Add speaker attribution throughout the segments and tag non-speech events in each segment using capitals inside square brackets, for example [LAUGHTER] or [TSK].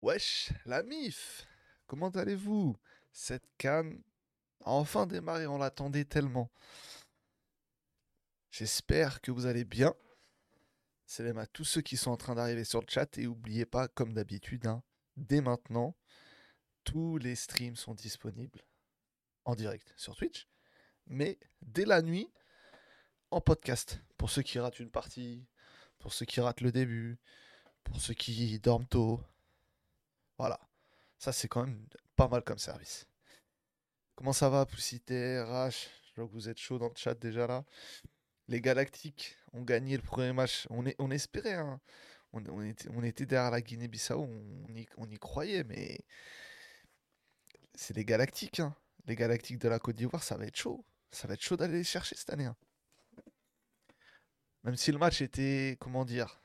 Speaker 1: Wesh, la MIF, comment allez-vous? Cette canne a enfin démarré, on l'attendait tellement. J'espère que vous allez bien. C'est même à tous ceux qui sont en train d'arriver sur le chat et n'oubliez pas, comme d'habitude, hein, dès maintenant, tous les streams sont disponibles en direct sur Twitch, mais dès la nuit en podcast. Pour ceux qui ratent une partie, pour ceux qui ratent le début, pour ceux qui dorment tôt. Voilà. Ça, c'est quand même pas mal comme service. Comment ça va, Poussité, RH Je vois que vous êtes chaud dans le chat déjà là. Les Galactiques ont gagné le premier match. On, espérait. hein. On, était, on était derrière la Guinée-Bissau. On, y, on y croyait, mais c'est les Galactiques. hein. Les Galactiques de la Côte d'Ivoire, ça va être chaud. Ça va être chaud d'aller les chercher cette année. hein. Même si le match était, comment dire,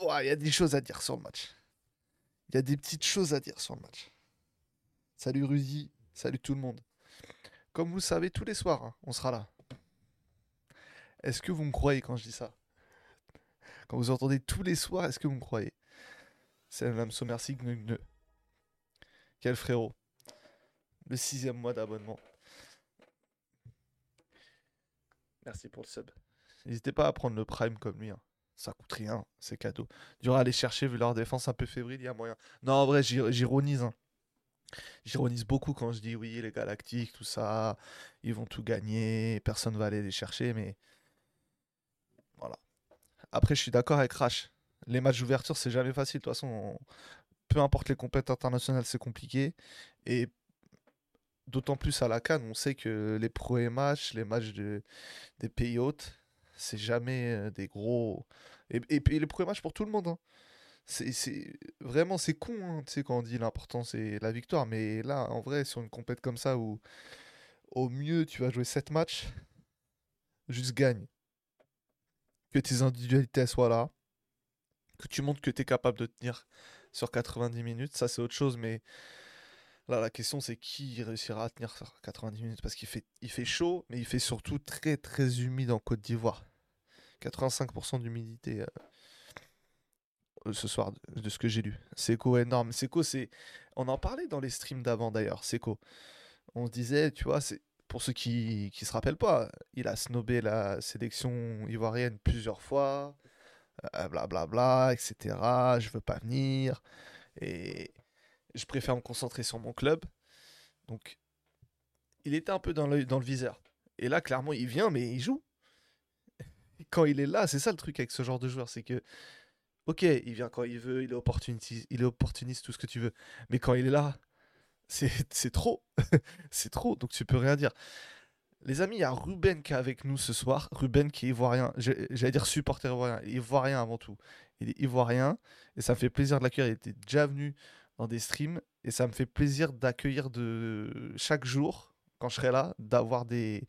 Speaker 1: Ouais, il y a des choses à dire sur le match. Il y a des petites choses à dire sur le match. Salut Rudy, salut tout le monde. Comme vous le savez, tous les soirs, hein, on sera là. Est-ce que vous me croyez quand je dis ça? Quand vous entendez tous les soirs, est-ce que vous me croyez? C'est l'âme merci gneu gneu. Quel frérot. Le sixième mois d'abonnement. Merci pour le sub. N'hésitez pas à prendre le prime comme lui. hein. Ça coûte rien, c'est cadeau. Dur à aller chercher vu leur défense un peu fébrile, il y a moyen. Non, en vrai, j'ir- j'ironise. hein. J'ironise beaucoup quand je dis oui, les Galactiques, tout ça, ils vont tout gagner, personne va aller les chercher, mais voilà. Après, je suis d'accord avec Rash. Les matchs d'ouverture, c'est jamais facile. De toute façon, on- peu importe les compétitions internationales, c'est compliqué. Et d'autant plus à la CAN, on sait que les premiers matchs, les matchs de- des pays hôtes, c'est jamais des gros. Et, et puis les premiers matchs pour tout le monde. hein. C'est, Vraiment, c'est con, hein, tu sais, quand on dit l'important c'est la victoire. Mais là, en vrai, sur une compète comme ça où au mieux tu vas jouer 7 matchs, juste gagne. Que tes individualités soient là, que tu montres que tu es capable de tenir sur 90 minutes, ça c'est autre chose. Mais là, la question c'est qui réussira à tenir sur 90 minutes? Parce qu'il fait, il fait chaud, mais il fait surtout très très humide en Côte d'Ivoire. 85% d'humidité. euh, euh, ce soir, de, ce que j'ai lu. Seco énorme. Seco, c'est. On en parlait dans les streams d'avant d'ailleurs, Seco. On se disait, tu vois. Pour ceux qui qui se rappellent pas, il a snobé la sélection ivoirienne plusieurs fois, euh, blablabla, etc. Je veux pas venir. Et je préfère me concentrer sur mon club. Donc, il était un peu dans le, dans le viseur. Et là, clairement, il vient, mais il joue. Quand il est là, c'est ça le truc avec ce genre de joueur, c'est que Ok, il vient quand il veut, il est opportuniste, il est opportuniste, tout ce que tu veux. Mais quand il est là, c'est [LAUGHS] trop. [LAUGHS] c'est trop, donc tu peux rien dire. Les amis, il y a Ruben qui est avec nous ce soir. Ruben qui est ivoirien. J'allais dire supporter ivoirien. Ivoirien avant tout. Il est ivoirien. Et ça me fait plaisir de l'accueillir. Il était déjà venu dans des streams. Et ça me fait plaisir d'accueillir de chaque jour, quand je serai là, d'avoir des,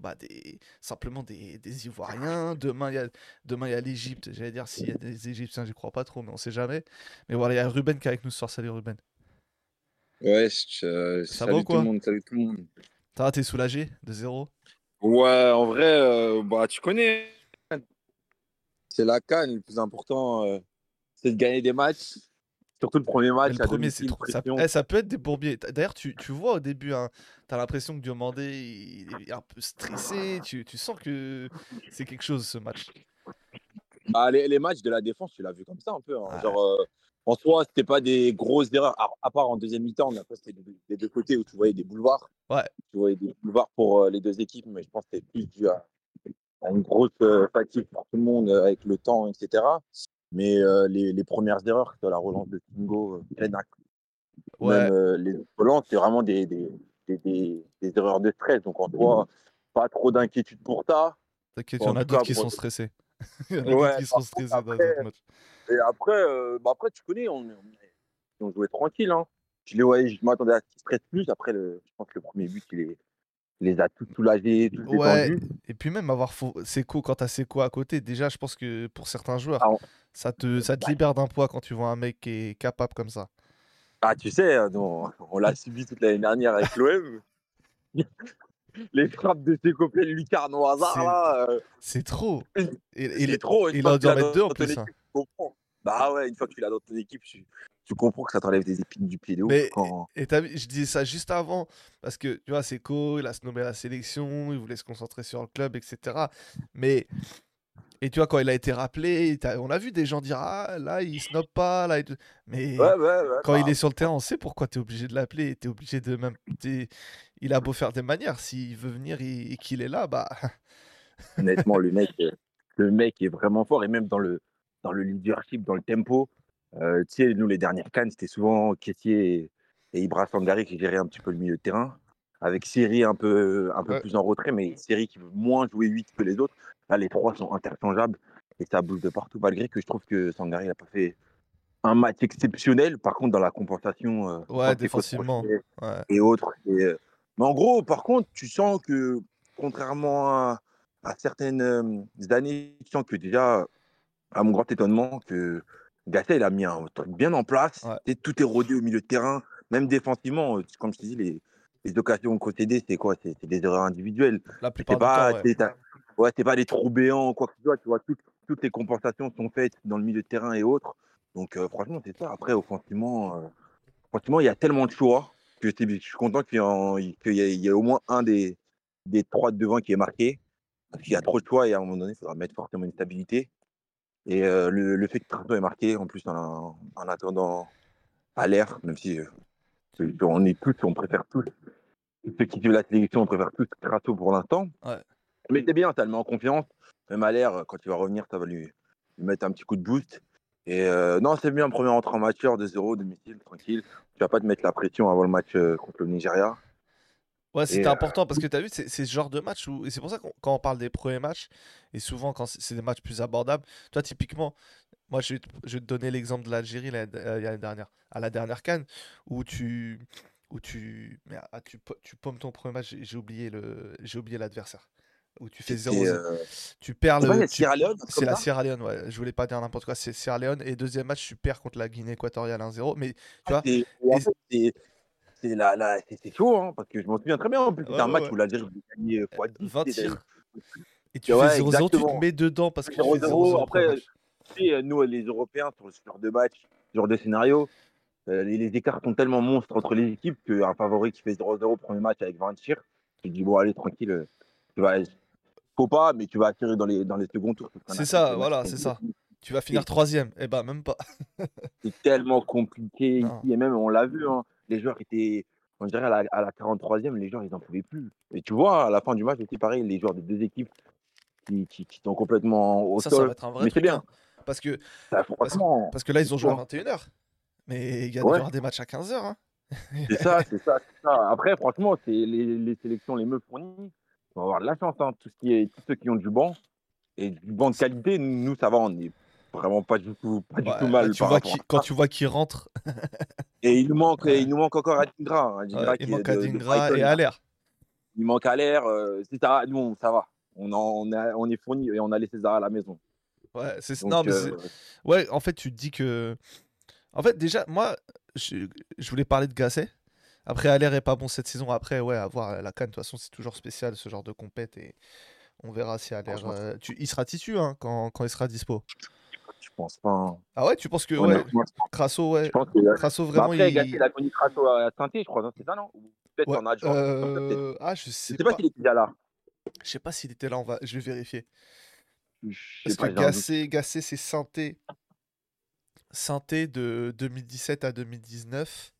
Speaker 1: bah, des, simplement des, des Ivoiriens. Demain, il y a, demain, il y a l'Égypte. J'allais dire s'il y a des Égyptiens, j'y crois pas trop, mais on sait jamais. Mais voilà, il y a Ruben qui est avec nous ce soir. Salut Ruben.
Speaker 2: Ouais, euh,
Speaker 1: Ça va
Speaker 2: salut
Speaker 1: ou
Speaker 2: tout le monde, salut tout le monde.
Speaker 1: Ça va, t'es soulagé de zéro?
Speaker 2: Ouais, en vrai, euh, bah, tu connais, c'est la CAN, le plus important, euh, c'est de gagner des matchs. Surtout le premier match
Speaker 1: le premier, c'est trop. Ça, eh, ça peut être des bourbiers. D'ailleurs, tu, tu vois au début, hein, t'as l'impression que Diomandé il est un peu stressé. Tu, tu sens que c'est quelque chose ce match.
Speaker 2: Bah, les, les matchs de la défense, tu l'as vu comme ça un peu. hein.
Speaker 1: Ouais.
Speaker 2: Genre, euh, en soi, c'était pas des grosses erreurs, à, à part en deuxième mi-temps, mais après, c'était des, des deux côtés où tu voyais des boulevards.
Speaker 1: Ouais.
Speaker 2: Tu voyais des boulevards pour euh, les deux équipes, mais je pense que c'était plus dû à, à une grosse euh, fatigue pour tout le monde euh, avec le temps, etc. Mais euh, les, les premières erreurs, que la relance de Tingo, euh,
Speaker 1: Ouais.
Speaker 2: même euh, les relances, c'est vraiment des, des, des, erreurs de stress. Donc, en soi, pas trop d'inquiétude pour ça.
Speaker 1: T'inquiète, [LAUGHS] il y
Speaker 2: En
Speaker 1: a d'autres qui sont stressés. Il y en a
Speaker 2: Ouais,
Speaker 1: d'autres qui sont stressés dans matchs.
Speaker 2: Et après, euh, bah après tu connais, on, on, on jouait tranquille. Hein. Je, voyais, je m'attendais à ce qu'ils stressent plus. Après, le, je pense que le premier but, il, est- il les a tous soulagés, tous
Speaker 1: Ouais,
Speaker 2: détendus.
Speaker 1: et puis même avoir faux... Seco, quand t'as Seco à côté, déjà, je pense que pour certains joueurs,
Speaker 2: Ah, on-
Speaker 1: ça te, ça te libère d'un poids quand tu vois un mec qui est capable comme ça.
Speaker 2: Ah, tu sais, euh, on, on l'a subi toute l'année dernière avec l'OM. [LAUGHS] les frappes de ses copains lucarnes au hasard,
Speaker 1: C'est-
Speaker 2: là. euh,
Speaker 1: C'est trop. Et, et
Speaker 2: c'est trop.
Speaker 1: il en doit mettre deux en plus, hein.
Speaker 2: Bah ouais, une fois que tu l'as dans ton équipe, tu, tu comprends que ça t'enlève des épines du pied de ouf.
Speaker 1: Mais
Speaker 2: Quand...
Speaker 1: et je disais ça juste avant parce que tu vois, Seco, il a se nommé à la sélection, il voulait se concentrer sur le club, etc. Mais et tu vois, quand il a été rappelé, on a vu des gens dire Ah, là, il snob pas. Là. Mais
Speaker 2: Ouais, ouais, ouais.
Speaker 1: quand il
Speaker 2: bah,
Speaker 1: est sur le terrain, on sait pourquoi tu es obligé de l'appeler. Tu es obligé de même. Il a beau faire des manières. S'il veut venir et, qu'il est là, bah.
Speaker 2: honnêtement, le [LAUGHS] mec, le mec est vraiment fort. Et même dans le, dans le leadership, dans le tempo, euh, tu sais, nous, les dernières cannes, c'était souvent Kessier et, et Ibra Sangari qui géraient un petit peu le milieu de terrain. Avec Siri un peu, un peu
Speaker 1: Ouais.
Speaker 2: plus en retrait, mais Siri qui veut moins jouer 8 que les autres. Là, les trois sont interchangeables et ça bouge de partout, malgré que je trouve que Sangari n'a pas fait un match exceptionnel. Par contre, dans la compensation, euh,
Speaker 1: Ouais, défensivement. Ouais.
Speaker 2: et autres. Et, euh, mais en gros, par contre, tu sens que, contrairement à, à certaines euh, années, tu sens que déjà, à mon grand étonnement, que Gasset, il a mis un truc bien en place.
Speaker 1: Ouais.
Speaker 2: Et tout est rodé au milieu de terrain, même défensivement. euh, Comme je te dis, les, les occasions concédées, c'est quoi? C'est des erreurs individuelles.
Speaker 1: La plupart
Speaker 2: pas,
Speaker 1: temps, ouais.
Speaker 2: ouais, c'est pas des trous béants, quoi que ce soit. Tu vois, toutes, toutes les compensations sont faites dans le milieu de terrain et autres. Donc, euh, franchement, c'est ça. Après, offensivement, euh, franchement, il y a tellement de choix que je suis content qu'il y, ait, il y ait au moins un des, des trois de devant qui est marqué. Parce qu'il y a trop de choix et à un moment donné, il faudra mettre forcément une stabilité. Et euh, le, le fait que Trato est marqué, en plus, en, en attendant à l'air, même si euh, on est tous, on préfère tous, ceux qui suivent la sélection, on préfère tous Trato pour l'instant.
Speaker 1: Ouais.
Speaker 2: Mais c'est bien, ça le met en confiance. Même à l'air, quand il va revenir, ça va lui, lui mettre un petit coup de boost. Et euh, non, c'est bien, premier entrée en matière de 0 domicile, tranquille. Tu vas pas te mettre la pression avant le match euh, contre le Nigeria.
Speaker 1: Ouais, c'était
Speaker 2: euh,
Speaker 1: important parce que tu as vu, c'est ce genre de match où. Et c'est pour ça qu'on quand on parle des premiers matchs, et souvent quand c'est des matchs plus abordables, toi, typiquement, moi, je vais te, je vais te donner l'exemple de l'Algérie l'année euh, l'année dernière, à la dernière canne, où tu. Où tu, mais, ah, tu, tu pommes ton premier match, j'ai oublié le, j'ai oublié l'adversaire. Où tu fais 0
Speaker 2: C'était, euh,
Speaker 1: Tu perds le.
Speaker 2: la
Speaker 1: tu-
Speaker 2: Sierra Leone,
Speaker 1: C'est la Sierra Leone, ouais. Je voulais pas dire n'importe quoi. C'est Sierra Leone. Et deuxième match, tu perds contre la Guinée équatoriale 1-0. Mais tu vois,
Speaker 2: Et, et en
Speaker 1: et-
Speaker 2: fait, c'est- c'est la- la- c'est- c'est chaud, hein, parce que je m'en souviens très bien. En plus, c'était
Speaker 1: Ouais,
Speaker 2: un match
Speaker 1: ouais.
Speaker 2: où l'Algérie voulait gagner x 10.
Speaker 1: 20
Speaker 2: c'était-
Speaker 1: tirs. Et tu fais 0-0, tu te mets dedans parce que tu fais
Speaker 2: 0-0.
Speaker 1: 0-0 au premier
Speaker 2: Après,
Speaker 1: match.
Speaker 2: tu sais, nous, les Européens, sur ce genre de match, ce genre de scénario, euh, les, les écarts sont tellement monstres entre les équipes qu'un favori qui fait 0-0 premier match avec 20 tirs, tu te dis, bon, allez, tranquille, euh, tu vas, faut pas, mais tu vas attirer dans les, dans les seconds tours.
Speaker 1: C'est ça, voilà, c'est ça. Tu vas finir troisième. Eh ben, même pas.
Speaker 2: C'est tellement compliqué [LAUGHS]
Speaker 1: Non.
Speaker 2: ici, et même, on l'a vu, hein, les joueurs étaient, on dirait, à la, à la 43e, les joueurs, ils n'en pouvaient plus. Et tu vois, à la fin du match, aussi pareil, les joueurs des deux équipes qui, qui, qui sont complètement au
Speaker 1: Ça, ça va
Speaker 2: sol.
Speaker 1: être un vrai
Speaker 2: Mais c'est bien.
Speaker 1: hein. Parce que,
Speaker 2: Ça,
Speaker 1: parce que là, ils ont joué à
Speaker 2: Ouais.
Speaker 1: 21h. Mais il y a
Speaker 2: Ouais.
Speaker 1: des matchs à 15h. Hein. [LAUGHS]
Speaker 2: C'est ça, c'est ça. Après, franchement, c'est les, les sélections les mieux fournies. On va avoir de la chance, hein. Tout ce qui est, tous ceux qui ont du banc et du banc de qualité, nous, ça va, on est vraiment pas du tout, pas du tout mal
Speaker 1: tu
Speaker 2: par
Speaker 1: vois
Speaker 2: rapport
Speaker 1: qui-
Speaker 2: à
Speaker 1: quand tu vois qu'il rentre, [LAUGHS]
Speaker 2: Et il nous manque,
Speaker 1: Ouais.
Speaker 2: il nous manque encore Adingra. hein. Adingra
Speaker 1: ouais, il manque Adingra et. Allaire.
Speaker 2: Il manque à l'air. euh, c'est ça, nous, on- ça va. On, en- on, a- on est fourni et on a les César à la maison.
Speaker 1: Ouais, c'est non, mais
Speaker 2: euh,
Speaker 1: ouais, en fait, tu te dis que. En fait, déjà, moi, je, je voulais parler de Gasset. Après, Allaire est pas bon cette saison. Après, ouais, à voir la canne, de toute façon, c'est toujours spécial ce genre de compète et on verra si Allaire. Euh, tu, il sera tissu hein, quand, quand il sera dispo.
Speaker 2: Je pense pas. hein.
Speaker 1: Ah ouais, tu penses que ouais, Crasso,
Speaker 2: je
Speaker 1: ouais,
Speaker 2: pense que.
Speaker 1: Crasso
Speaker 2: Bah
Speaker 1: vraiment
Speaker 2: après,
Speaker 1: il.
Speaker 2: Il a connu Crasso à saint je crois, C'est ça, non? Peut-être
Speaker 1: Ouais,
Speaker 2: en adjoint.
Speaker 1: euh, Ah, je
Speaker 2: Je
Speaker 1: sais
Speaker 2: sais pas s'il était déjà là.
Speaker 1: Je sais pas s'il était là. On va, je vais vérifier. Parce
Speaker 2: sais
Speaker 1: que
Speaker 2: pas, doute.
Speaker 1: Gasset, Gasset, c'est Synthé. Synthé de 2017 à 2019.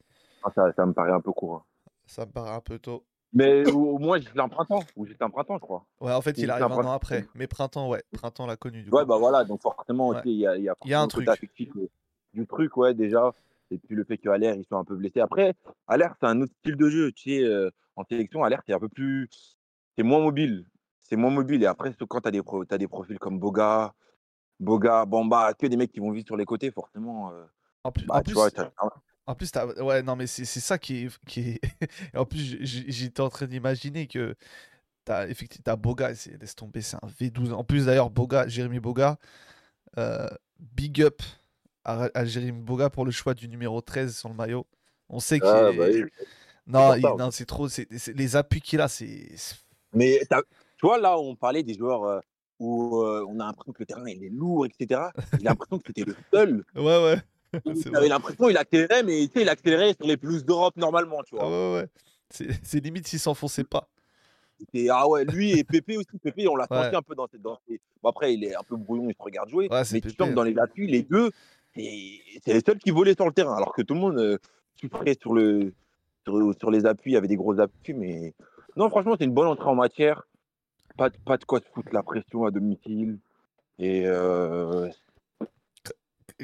Speaker 2: Ah, ça, ça me paraît un peu court. hein.
Speaker 1: Ça me paraît un peu tôt.
Speaker 2: Mais au, au moins, j'étais un printemps. Ou j'étais un printemps, je crois.
Speaker 1: Ouais, en fait,
Speaker 2: Il
Speaker 1: arrive
Speaker 2: un
Speaker 1: un an
Speaker 2: printemps.
Speaker 1: après. Mais printemps, ouais. Printemps l'a connu, du
Speaker 2: Ouais,
Speaker 1: coup.
Speaker 2: bah voilà. Donc forcément,
Speaker 1: Ouais.
Speaker 2: il y a, y a
Speaker 1: Il y a un truc.
Speaker 2: affectif euh, du truc, ouais, déjà. Et puis le fait que Allaire, il soit un peu blessé. Après, Allaire, c'est un autre style de jeu. Tu sais, euh, en sélection, Allaire, c'est un peu plus. C'est moins mobile. C'est moins mobile. Et après, surtout quand tu as, des pro- t'as des profils comme Boga, Boga, Bamba, que des mecs qui vont vite sur les côtés, forcément. euh,
Speaker 1: En plus,
Speaker 2: bah,
Speaker 1: en
Speaker 2: tu vois,
Speaker 1: en plus t'as- ouais, non, mais c'est c'est ça qui est, qui est... Et [LAUGHS] en plus, j'étais en train d'imaginer que t'as effectivement t'as Boga, c'est- laisse tomber, c'est un V12. En plus, d'ailleurs, Boga, Jérémy Boga, euh, big up à, à Jérémy Boga pour le choix du numéro 13 sur le maillot. On sait qu'il
Speaker 2: Ah,
Speaker 1: est-
Speaker 2: bah.
Speaker 1: Non, il- non, c'est trop. c'est c'est- les appuis qu'il a, c'est.
Speaker 2: Mais t'as- tu vois, là, on parlait des joueurs, euh, où on a l'impression que le terrain il est lourd, etc. J'ai l'impression que c'était le seul. [LAUGHS]
Speaker 1: Ouais, ouais. [LAUGHS]
Speaker 2: J'avais l'impression qu'il accélérait, mais il accélérait sur les plus d'Europe normalement, tu vois.
Speaker 1: ouais, ouais. C'est limite s'il s'enfonçait pas.
Speaker 2: ah ouais, lui et Pépé aussi. Pépé, on l'a senti un peu dans, dans Bon, après, il est un peu brouillon, il se regarde jouer. mais tu sens dans les appuis, les deux, c'est les seuls qui volaient sur le terrain. Alors que tout le monde euh, souffrait sur, le, sur, sur, les appuis, il y avait des gros appuis. Mais non, franchement, c'est une bonne entrée en matière. Pas, pas de quoi se foutre la pression à domicile. Et euh,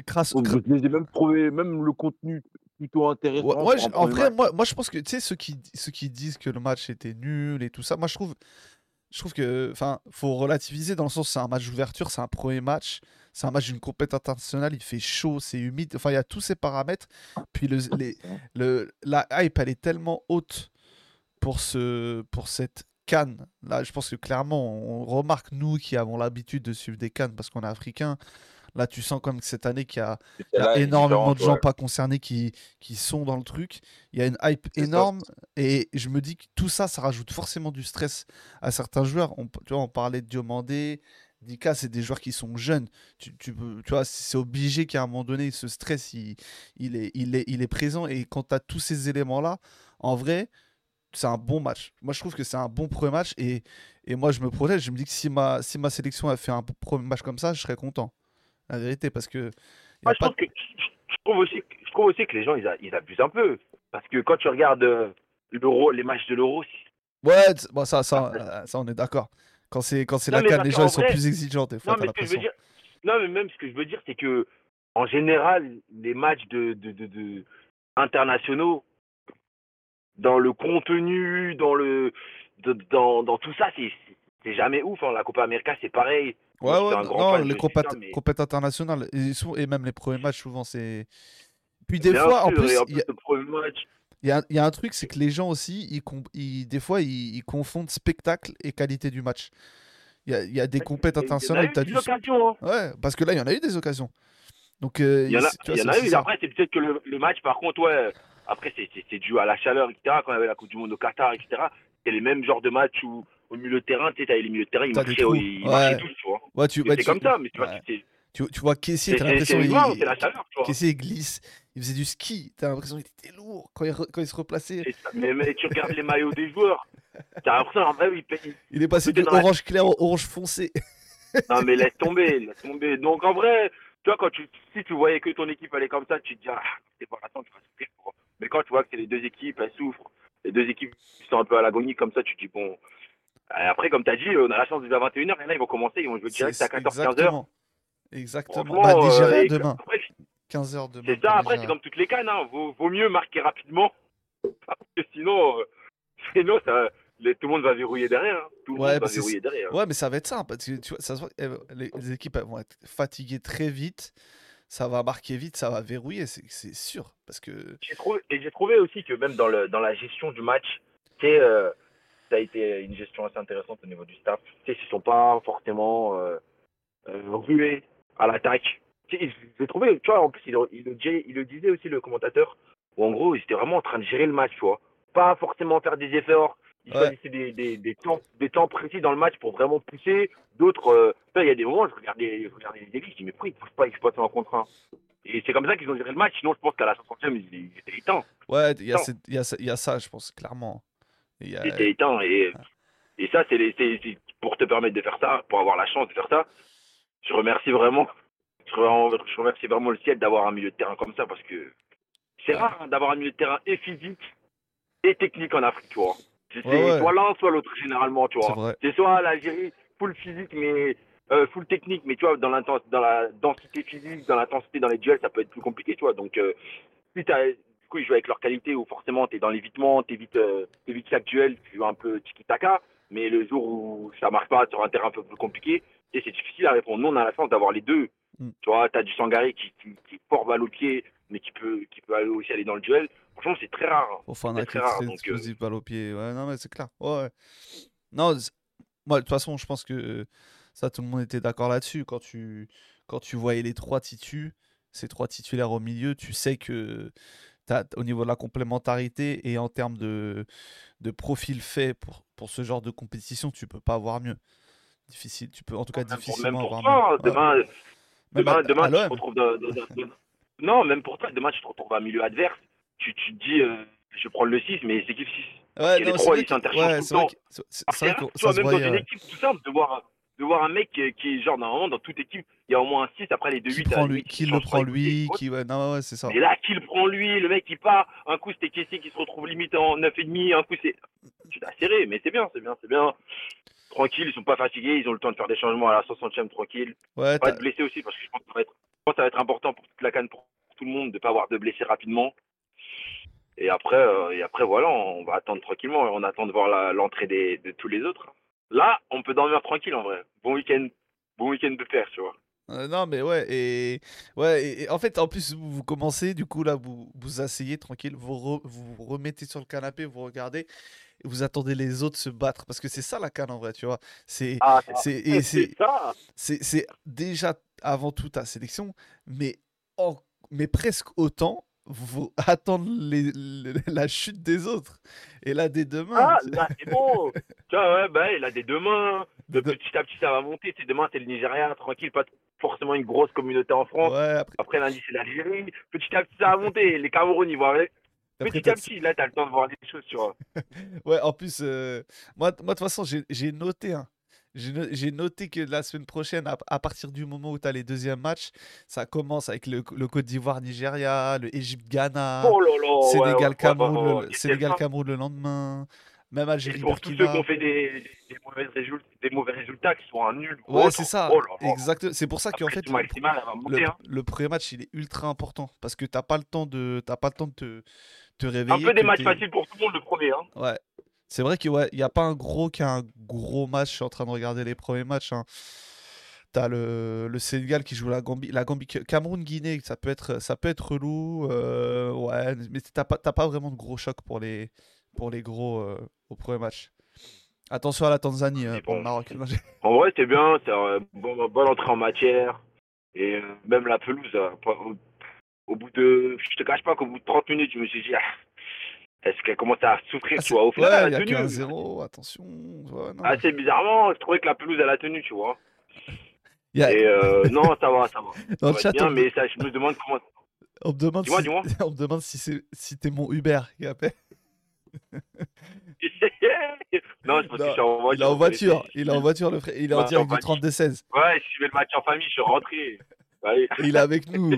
Speaker 1: Crasse,
Speaker 2: je les ai même trouvé, même le contenu plutôt intéressant.
Speaker 1: Ouais, en vrai, moi, moi, je pense que tu sais, ceux qui, ceux qui disent que le match était nul et tout ça, moi je trouve, je trouve que, enfin, faut relativiser dans le sens c'est un match d'ouverture, c'est un premier match, c'est un match d'une compétition internationale, il fait chaud, c'est humide, enfin, il y a tous ces paramètres. Puis le, les, le, la hype, elle est tellement haute pour, ce, pour cette canne. Là, je pense que clairement, on remarque, nous qui avons l'habitude de suivre des cannes parce qu'on est africains, Là, tu sens comme cette année qu'il y a, énormément de gens pas concernés qui, qui sont dans le truc. Il y a une hype énorme. Et je me dis que tout ça, ça rajoute forcément du stress à certains joueurs. On, tu vois, on parlait de Diomandé. Dika, c'est des joueurs qui sont jeunes. Tu, tu, tu vois, c'est obligé qu'à un moment donné, ce stress, il, il, est, il, est, il est présent. Et quand tu as tous ces éléments-là, en vrai, c'est un bon match. Moi, je trouve que c'est un bon premier match. Et, et moi, je me projette. Je me dis que si ma, si ma sélection a fait un premier match comme ça, je serais content la vérité, parce que.
Speaker 3: Moi, je, que je, trouve aussi, je trouve aussi que les gens, ils, ils abusent un peu. Parce que quand tu regardes euh, l'euro, les matchs de l'euro.
Speaker 1: Ouais, bon, ça, ça, euh, ça, on est d'accord. Quand c'est, quand c'est la canne, les gens ils sont plus exigeants des fois.
Speaker 3: Non, mais, ce que je veux dire, non, mais même ce que je veux dire, c'est que en général, les matchs de, de, de, de internationaux, dans le contenu, dans le, dans, dans tout ça, c'est, c'est jamais ouf. Hein. La Copa América, c'est pareil.
Speaker 1: Ouais, ouais, non, les compétitions internationales et, et, même les premiers matchs, souvent, c'est. Puis des fois, en plus, il y, a... y, a un truc, c'est que les gens aussi, ils, ils... des fois, ils... confondent spectacle et qualité du match. Il y a, y a des compétitions internationales.
Speaker 3: Il y a eu des occasions. Hein.
Speaker 1: Ouais, parce que là, il y en a eu des occasions. Donc,
Speaker 3: euh, il y en a, y en a eu. Après, c'est peut-être que le, le, match, par contre, ouais, après, c'est dû à la chaleur, etc. Quand y avait la Coupe du Monde au Qatar, etc. C'est les mêmes genres de matchs où au milieu de terrain, tu sais, t'avais les milieux de terrain, ils marchaient, ils marchaient tous, tu
Speaker 1: Ouais, tu,
Speaker 3: c'est comme ça, mais tu vois, tu,
Speaker 1: tu, tu vois, Kessier, t'as l'impression qu'il glisse, il faisait du ski, t'as l'impression qu'il était lourd quand il, quand il se replaçait.
Speaker 3: Mais, mais, tu regardes les maillots des joueurs, [LAUGHS] t'as l'impression, vrai, il,
Speaker 1: il est passé de orange clair au orange foncé. [LAUGHS]
Speaker 3: non, mais laisse [LAUGHS] tomber, laisse tomber. Donc, en vrai, tu vois, quand tu, si tu voyais que ton équipe allait comme ça, tu te dis, ah, c'est pas la tu vas souffrir. Mais quand tu vois que c'est les deux équipes, elles souffrent, les deux équipes sont un peu à l'agonie comme ça, tu te dis, bon, après, comme tu as dit, on a la chance de jouer à 21h. Et là, ils vont commencer, ils vont jouer direct à 14-15h.
Speaker 1: Exactement. Bah, Nigeria euh, demain. 15h demain.
Speaker 3: C'est ça, après, c'est comme toutes les cannes. Hein. Vaut, vaut, mieux marquer rapidement. [LAUGHS] Parce que sinon, euh, sinon ça, les, tout le monde va verrouiller derrière. Hein. Tout le ouais, monde va verrouiller derrière.
Speaker 1: Ouais, mais ça va être ça. Parce que tu vois, ça les, les, équipes vont être fatiguées très vite. Ça va marquer vite, ça va verrouiller, c'est sûr. Parce que...
Speaker 3: Trouvé, et j'ai trouvé aussi que même dans, le, dans la gestion du match, c'est ça a été une gestion assez intéressante au niveau du staff. Tu sais, ils ne sont pas forcément euh, euh, rués à l'attaque. J'ai trouvé, tu vois, en plus, il, il, il, le disait aussi, le commentateur, où en gros, ils étaient vraiment en train de gérer le match, tu vois. Pas forcément faire des efforts. Ils choisissaient des, des, des, temps, des temps précis dans le match pour vraiment pousser. D'autres, euh, il y a des moments, je regardais, je regardais les défis, je dis, mais pourquoi ils ne poussent pas exploiter en contre 1 Et c'est comme ça qu'ils ont géré le match. Sinon, je pense qu'à la 50e, ils, étaient éteints.
Speaker 1: Ouais, il y, a ça, je pense, clairement.
Speaker 3: C'était éteint. Et, et ça, c'est pour te permettre de faire ça, pour avoir la chance de faire ça. Je remercie vraiment, je remercie vraiment le ciel d'avoir un milieu de terrain comme ça parce que c'est rare hein, d'avoir un milieu de terrain et physique et technique en Afrique, tu vois. C'est soit l'un, soit l'autre, généralement, tu vois. C'est soit l'Algérie, full physique, mais euh, full technique, mais tu vois, dans, dans la densité physique, dans l'intensité dans les duels, ça peut être plus compliqué, tu vois. Donc, euh, si tu as du coup, ils jouent avec leur qualité où forcément, tu es dans l'évitement, tu évites, euh, chaque duel, tu joues un peu tiki-taka. Mais le jour où ça marche pas sur un terrain un peu plus compliqué, c'est difficile à répondre. Nous, on a la chance d'avoir les deux. Mm. Tu vois, tu as du Sangaré qui, qui, fort balle au pied, mais qui peut, qui peut aller aussi aller dans le duel. Franchement, c'est très rare. Hein.
Speaker 1: Enfin, c'est très rare. Donc, euh, balle au pied. Ouais, non, mais c'est clair. Ouais, Non, moi, de toute façon, je pense que ça, tout le monde était d'accord là-dessus. Quand tu, quand tu voyais les trois titus, ces trois titulaires au milieu, tu sais que au niveau de la complémentarité et en termes de, de profil fait pour, pour ce genre de compétition, tu peux pas avoir mieux. Difficile. Tu peux en tout cas
Speaker 3: Même pour,
Speaker 1: difficilement
Speaker 3: même pour
Speaker 1: avoir.
Speaker 3: toi,
Speaker 1: Ouais.
Speaker 3: demain, tu te retrouves dans, dans- dans- dans- [LAUGHS] Non, même pour toi, demain, tu te retrouves à un milieu adverse. Tu, tu te dis, euh, je prendre le 6, mais c'est qui le 6
Speaker 1: Ouais,
Speaker 3: les
Speaker 1: c'est
Speaker 3: trois, ils s'interchangent
Speaker 1: ouais,
Speaker 3: tout le temps.
Speaker 1: vrai que ça
Speaker 3: vois,
Speaker 1: se
Speaker 3: même dans
Speaker 1: voyait.
Speaker 3: une
Speaker 1: ouais.
Speaker 3: équipe, tout simple, de voir, de voir un mec qui, qui est genre, normalement, dans toute équipe, il y a au moins un 6, après les deux
Speaker 1: Qui
Speaker 3: 8,
Speaker 1: prend lui, qui le prend lui, qui ouais, non ouais, c'est ça.
Speaker 3: Et là, qui le prend lui, le mec qui part, un coup c'était Kessié qui se retrouve limite en 9,5, un coup c'est. Tu l'as serré, mais c'est bien, c'est bien, c'est bien. Tranquille, ils sont pas fatigués, ils ont le temps de faire des changements à la 60e tranquille.
Speaker 1: Ouais,
Speaker 3: Pas
Speaker 1: t'as-
Speaker 3: être blessé aussi, parce que je pense que ça va être, ça va important pour toute la canne, pour tout le monde, de pas avoir de blessés rapidement. Et après, euh, et après voilà, on va attendre tranquillement, on attend de voir la- l'entrée des- de tous les autres. Là, on peut dormir tranquille en vrai. Bon week-end, bon week-end de père, tu vois.
Speaker 1: Euh, non mais ouais et ouais et, et en fait en plus vous, vous commencez du coup là vous vous asseyez tranquille vous re- vous remettez sur le canapé vous regardez et vous attendez les autres se battre parce que c'est ça la canne en vrai tu vois. C'est
Speaker 3: Ah,
Speaker 1: c'est déjà avant tout ta sélection mais en- mais presque autant vous attendre les- les- la chute des autres et là dès demain
Speaker 3: Ah, là, c'est bon. tu vois, ouais, bah, il a des deux mains. De petit à petit, ça va monter. C'est demain, c'est le Nigeria, tranquille, pas forcément une grosse communauté en France.
Speaker 1: ouais après,
Speaker 3: Après, lundi, c'est l'Algérie. Petit à petit, ça va monter. Les Cameroun, ils vont arriver.
Speaker 1: après
Speaker 3: Petit à petit, là, t'as le temps de voir des choses, tu vois. [LAUGHS]
Speaker 1: Ouais, en plus, euh, moi, moi, de toute façon, j'ai j'ai noté, hein. J'ai no- j'ai noté que la semaine prochaine, à, à partir du moment où tu as les deuxièmes matchs, ça commence avec le, le Côte d'Ivoire-Nigeria, le Égypte-Ghana,
Speaker 3: Oh
Speaker 1: Sénégal-Cameroun
Speaker 3: ouais,
Speaker 1: le, lendemain, même
Speaker 3: Et pour tous ceux qui ont fait des, des, mauvais résultats, des mauvais résultats, qui sont un nul. ou
Speaker 1: Ouais, c'est ça,
Speaker 3: Oh là là.
Speaker 1: exact. C'est pour ça qu'en fait, le,
Speaker 3: hein.
Speaker 1: le premier match, il est ultra important parce que t'as pas le temps de, t'as pas le temps de te, te
Speaker 3: Un
Speaker 1: réveiller.
Speaker 3: peu des matchs faciles pour tout le monde, le premier. Hein.
Speaker 1: Ouais. C'est vrai qu'il n'y a pas un gros qui a un gros match. Je suis en train de regarder les premiers matchs. Hein. T'as le, le Sénégal qui joue la Gambie. La Gambie Cameroun-Guinée, ça peut être, ça peut être relou. euh, ouais, mais t'as pas, t'as pas vraiment de gros chocs pour les, pour les gros euh, au premier match. Attention à la Tanzanie euh,
Speaker 3: Mais
Speaker 1: pour le. Maroc.
Speaker 3: En vrai, c'était bien. C'est bonne, entrée en matière. Et euh, même la pelouse, euh, au, au bout de. Je te cache pas qu'au bout de 30 minutes, je me suis dit, ah, est-ce qu'elle commence à souffrir,
Speaker 1: Ah,
Speaker 3: tu vois Au final,
Speaker 1: ouais,
Speaker 3: elle
Speaker 1: il y
Speaker 3: a
Speaker 1: a
Speaker 3: tenu.
Speaker 1: qu'un 0. Attention. Ouais, non.
Speaker 3: Assez bizarrement, je trouvais que la pelouse, elle a tenu, tu vois.
Speaker 1: A-
Speaker 3: Et euh, [LAUGHS] non, ça va, ça va.
Speaker 1: dans
Speaker 3: Ça
Speaker 1: le
Speaker 3: va
Speaker 1: chat,
Speaker 3: bien,
Speaker 1: on,
Speaker 3: mais ça, je me demande comment. [LAUGHS]
Speaker 1: on me demande
Speaker 3: Dis-moi,
Speaker 1: si,
Speaker 3: dis-moi. [LAUGHS]
Speaker 1: on me demande si c'est, si t'es mon Uber qui appelle.
Speaker 3: non, je pense que
Speaker 1: Non,
Speaker 3: je suis en voiture.
Speaker 1: Il est en voiture. Il est en voiture, le frère. Il est en
Speaker 3: Ouais,
Speaker 1: direct
Speaker 3: en
Speaker 1: du 32-16.
Speaker 3: Ouais, je suivais le match en famille, je suis rentré. Allez.
Speaker 1: Il est avec nous.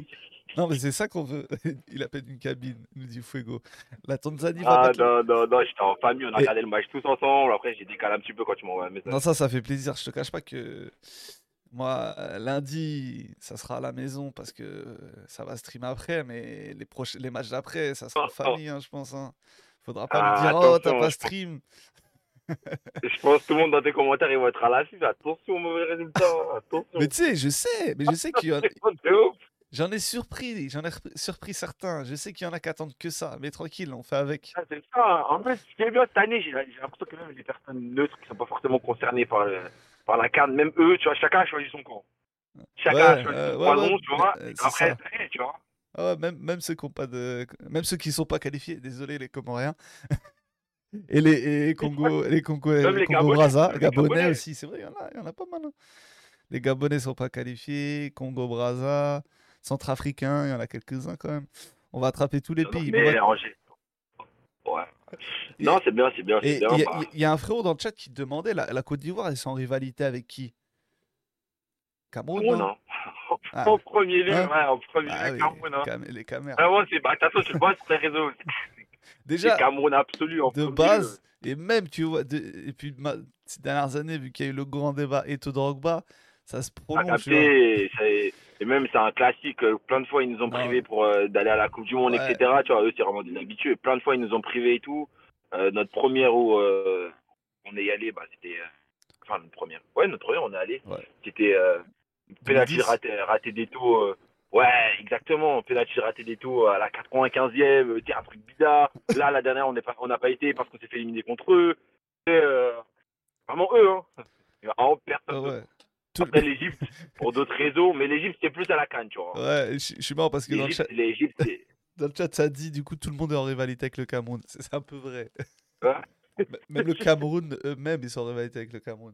Speaker 1: Non, mais c'est ça qu'on veut. [LAUGHS] Il appelle une cabine, nous dit Fuego. La Tanzanie va
Speaker 3: Ah non, non, non, j'étais en famille, on a
Speaker 1: Et-
Speaker 3: regardé le match tous ensemble. Après, j'ai décalé un petit peu quand tu m'envoies un message.
Speaker 1: Non, ça, ça fait plaisir. Je te cache pas que moi, lundi, ça sera à la maison parce que ça va stream après, mais les, proches... les matchs d'après, ça sera en [LAUGHS] famille, hein, je pense. Hein. Faudra pas
Speaker 3: Ah,
Speaker 1: nous dire, oh, t'as pas stream. [LAUGHS]
Speaker 3: Je pense que tout le monde dans tes commentaires, ils vont être à l'affût. Attention aux mauvais résultats. Attention.
Speaker 1: Mais tu sais, je sais, mais je sais qu'il y en... J'en ai surpris, j'en ai surpris certains. Je sais qu'il y en a qui attendent que ça, mais tranquille, on fait avec.
Speaker 3: Ah, c'est ça. En fait, ce qui est bien cette année, j'ai l'impression que même les personnes neutres qui sont pas forcément concernées par, le- par la carte, même eux, tu vois, chacun a choisi son camp. Chacun
Speaker 1: Ouais,
Speaker 3: a choisi
Speaker 1: euh,
Speaker 3: son
Speaker 1: ouais,
Speaker 3: poison,
Speaker 1: ouais,
Speaker 3: tu vois.
Speaker 1: euh,
Speaker 3: après, tu vois.
Speaker 1: Ah même, même ceux qui ont pas de, même ceux qui sont pas qualifiés, désolé les Comoriens. [LAUGHS] Et les, et les Congo, les Congo,
Speaker 3: les
Speaker 1: Congo
Speaker 3: les
Speaker 1: Gabonais
Speaker 3: Gabonais.
Speaker 1: aussi, c'est vrai, il y en a, il y en a pas mal. hein. Les Gabonais sont pas qualifiés, Congo Brazza, Centrafricains, il y en a quelques-uns quand même. On va attraper tous les pays.
Speaker 3: mais
Speaker 1: Bon, ouais.
Speaker 3: Ouais.
Speaker 1: Et-
Speaker 3: Non, c'est bien, c'est bien,
Speaker 1: Et
Speaker 3: c'est bien.
Speaker 1: il y, a-
Speaker 3: bah.
Speaker 1: il y a un frérot dans le chat qui demandait la, la Côte d'Ivoire, ils sont en rivalité avec qui? Cameroun,
Speaker 3: Cameroun,
Speaker 1: non?
Speaker 3: hein. [LAUGHS]
Speaker 1: Ah.
Speaker 3: En premier lieu,
Speaker 1: Hein?
Speaker 3: ouais, en premier
Speaker 1: Ah
Speaker 3: lieu,
Speaker 1: oui,
Speaker 3: Cameroun. Hein.
Speaker 1: Cam- les Camers.
Speaker 3: Vraiment, c'est. Bah, façon, tu le vois sur les réseaux. [LAUGHS] C'est
Speaker 1: Déjà,
Speaker 3: Cameroun absolu en
Speaker 1: de base, et même, tu vois, de- et puis ma- ces dernières années, vu qu'il y a eu le grand débat Eto Drogba, ça se prolonge. Tu vois.
Speaker 3: Et même c'est un classique. euh, Plein de fois, ils nous ont privés pour euh, d'aller à la Coupe du Monde,
Speaker 1: Ouais.
Speaker 3: etc. Tu vois, eux, c'est vraiment des habitués. Plein de fois, ils nous ont privés et tout. Euh, notre première où euh, on est allé, bah, c'était. Enfin, notre première. Ouais, notre première, on est allé.
Speaker 1: Ouais.
Speaker 3: C'était penalty
Speaker 1: 2010.
Speaker 3: raté, raté des taux. ouais, exactement. Penalty raté des taux à la 95e. euh, t'es un truc bizarre. Là, la dernière, on n'est pas- on n'a pas été parce qu'on s'est fait éliminer contre eux. Et, vraiment eux, hein. Il y a vraiment personne
Speaker 1: Ah
Speaker 3: d'autre.
Speaker 1: ouais. Tout-
Speaker 3: Après l'Égypte, pour d'autres réseaux, mais l'Égypte c'est plus à la canne, tu vois.
Speaker 1: Ouais, je suis marrant parce que dans le, chat, [LAUGHS] dans le ça dit du coup tout le monde est en rivalité avec le Cameroun. C'est un peu vrai. [LAUGHS] M- Même le Cameroun eux-mêmes, ils sont en rivalité avec le Cameroun.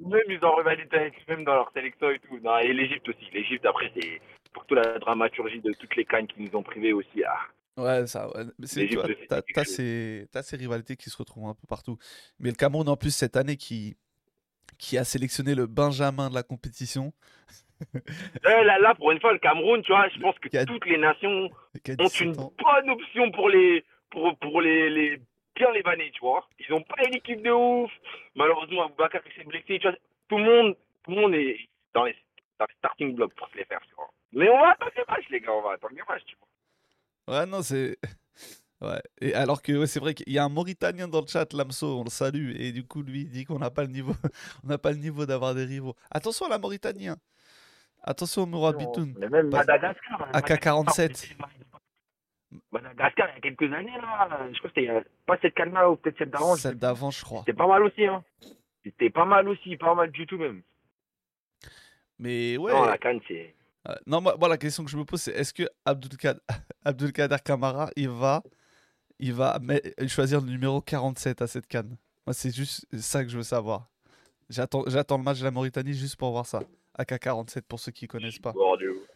Speaker 2: même ils ont rivalité avec même dans leur sélection et tout. Non, et l'Égypte aussi. L'Égypte, après, c'est pour toute la dramaturgie de toutes les cannes qui nous ont privés aussi. Ah.
Speaker 1: Ouais, ça, ouais. C'est, tu vois, t'as, t'as ces, t'as ces rivalités qui se retrouvent un peu partout. Mais le Cameroun, en plus, cette année, qui, qui a sélectionné le Benjamin de la compétition, [LAUGHS]
Speaker 2: Euh, là, là, pour une fois, le Cameroun, tu vois, je pense que
Speaker 1: a-
Speaker 2: toutes les nations ont
Speaker 1: 17
Speaker 2: une
Speaker 1: ans.
Speaker 2: bonne option pour les pour, pour les, les bien les vanner, tu vois. Ils ont pas une équipe de ouf. Malheureusement, Aboubacar s'est blessé, tu vois. Tout le monde, tout le monde est dans les, dans les starting blocks pour se les faire, tu vois. Mais on va attendre les matchs, les gars, on va attendre les matchs, tu vois.
Speaker 1: Ouais, non, c'est. Ouais. Et alors que ouais, c'est vrai qu'il y a un Mauritanien dans le chat, Lamso, on le salue, et du coup, lui, il dit qu'on n'a pas le niveau, [LAUGHS] on n'a pas le niveau d'avoir des rivaux. Attention à la Mauritanie. hein. Attention au Mourad Bitoun.
Speaker 2: Mais même Madagascar.
Speaker 1: AK-47.
Speaker 2: Madagascar, il y a quelques années, là, je crois que c'était euh, pas cette canne-là ou peut-être celle d'avant.
Speaker 1: Celle d'avant, je crois.
Speaker 2: C'était pas mal aussi, hein. C'était pas mal aussi, pas mal du tout même.
Speaker 1: Mais ouais.
Speaker 2: Non, la canne, c'est.
Speaker 1: Euh, non, moi, moi, la question que je me pose, c'est est-ce que Abdulkader, [LAUGHS] Abdulkader Kamara, il va, il va met- choisir le numéro 47 à cette canne Moi, c'est juste ça que je veux savoir. J'attends, j'attends le match de la Mauritanie juste pour voir ça. AK-47 pour ceux qui connaissent pas.
Speaker 2: Mort de ouf.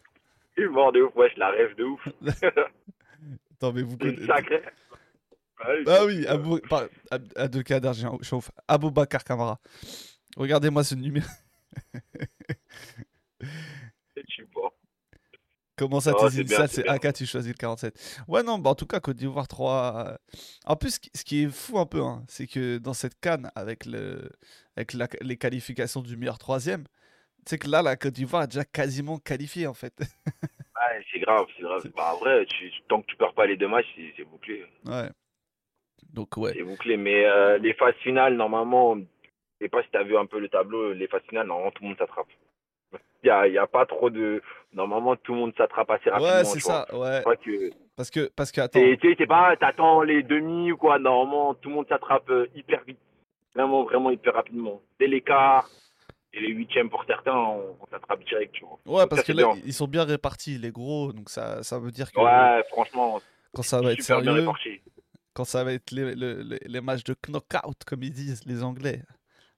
Speaker 2: Je suis mort de ouf, ouais, je la rêve de ouf. [LAUGHS]
Speaker 1: Attends, mais vous connaissez. Ah oui, Abou... par- Ab- Abdelkader, j'ai un- je suis ouf. Aboubacar Kamara. Regardez-moi ce numéro. [LAUGHS]
Speaker 2: Je suis pas.
Speaker 1: Comment ça,
Speaker 2: Oh, c'est bien,
Speaker 1: ça,
Speaker 2: c'est
Speaker 1: c'est. AK, tu choisis le 47. Ouais, non, bah en tout cas, Côte d'Ivoire 3. euh, En plus, ce qui- est fou un peu, hein, c'est que dans cette canne, avec, le... avec la- les qualifications du meilleur troisième, tu sais que là, la Côte d'Ivoire est déjà quasiment qualifiée en fait. [LAUGHS]
Speaker 2: Ouais, c'est grave, c'est grave. Bah, en vrai, tu, tant que tu perds pas les deux matchs, c'est c'est bouclé.
Speaker 1: Ouais. Donc, ouais.
Speaker 2: C'est bouclé. Mais euh, les phases finales, normalement, je sais pas si tu as vu un peu le tableau, les phases finales, normalement, tout le monde s'attrape. Il n'y a, y a pas trop de. Normalement, tout le monde s'attrape assez rapidement.
Speaker 1: Ouais, c'est
Speaker 2: vois.
Speaker 1: ça, ouais.
Speaker 2: Que.
Speaker 1: Parce que, parce que, attends.
Speaker 2: Tu sais, pas, t'attends les demi ou quoi. Normalement, tout le monde s'attrape euh, hyper vite. Vraiment, vraiment hyper rapidement. Dès l'écart et les huitièmes pour certains, on, on s'attrape direct, tu vois.
Speaker 1: Ouais,
Speaker 2: Donc
Speaker 1: parce
Speaker 2: ça,
Speaker 1: que là,
Speaker 2: bien.
Speaker 1: ils sont bien répartis, les gros, donc ça, ça veut dire que
Speaker 2: Ouais, franchement,
Speaker 1: quand ça va être sérieux, quand ça va être les, le- les- les matchs de knockout, comme ils disent les Anglais,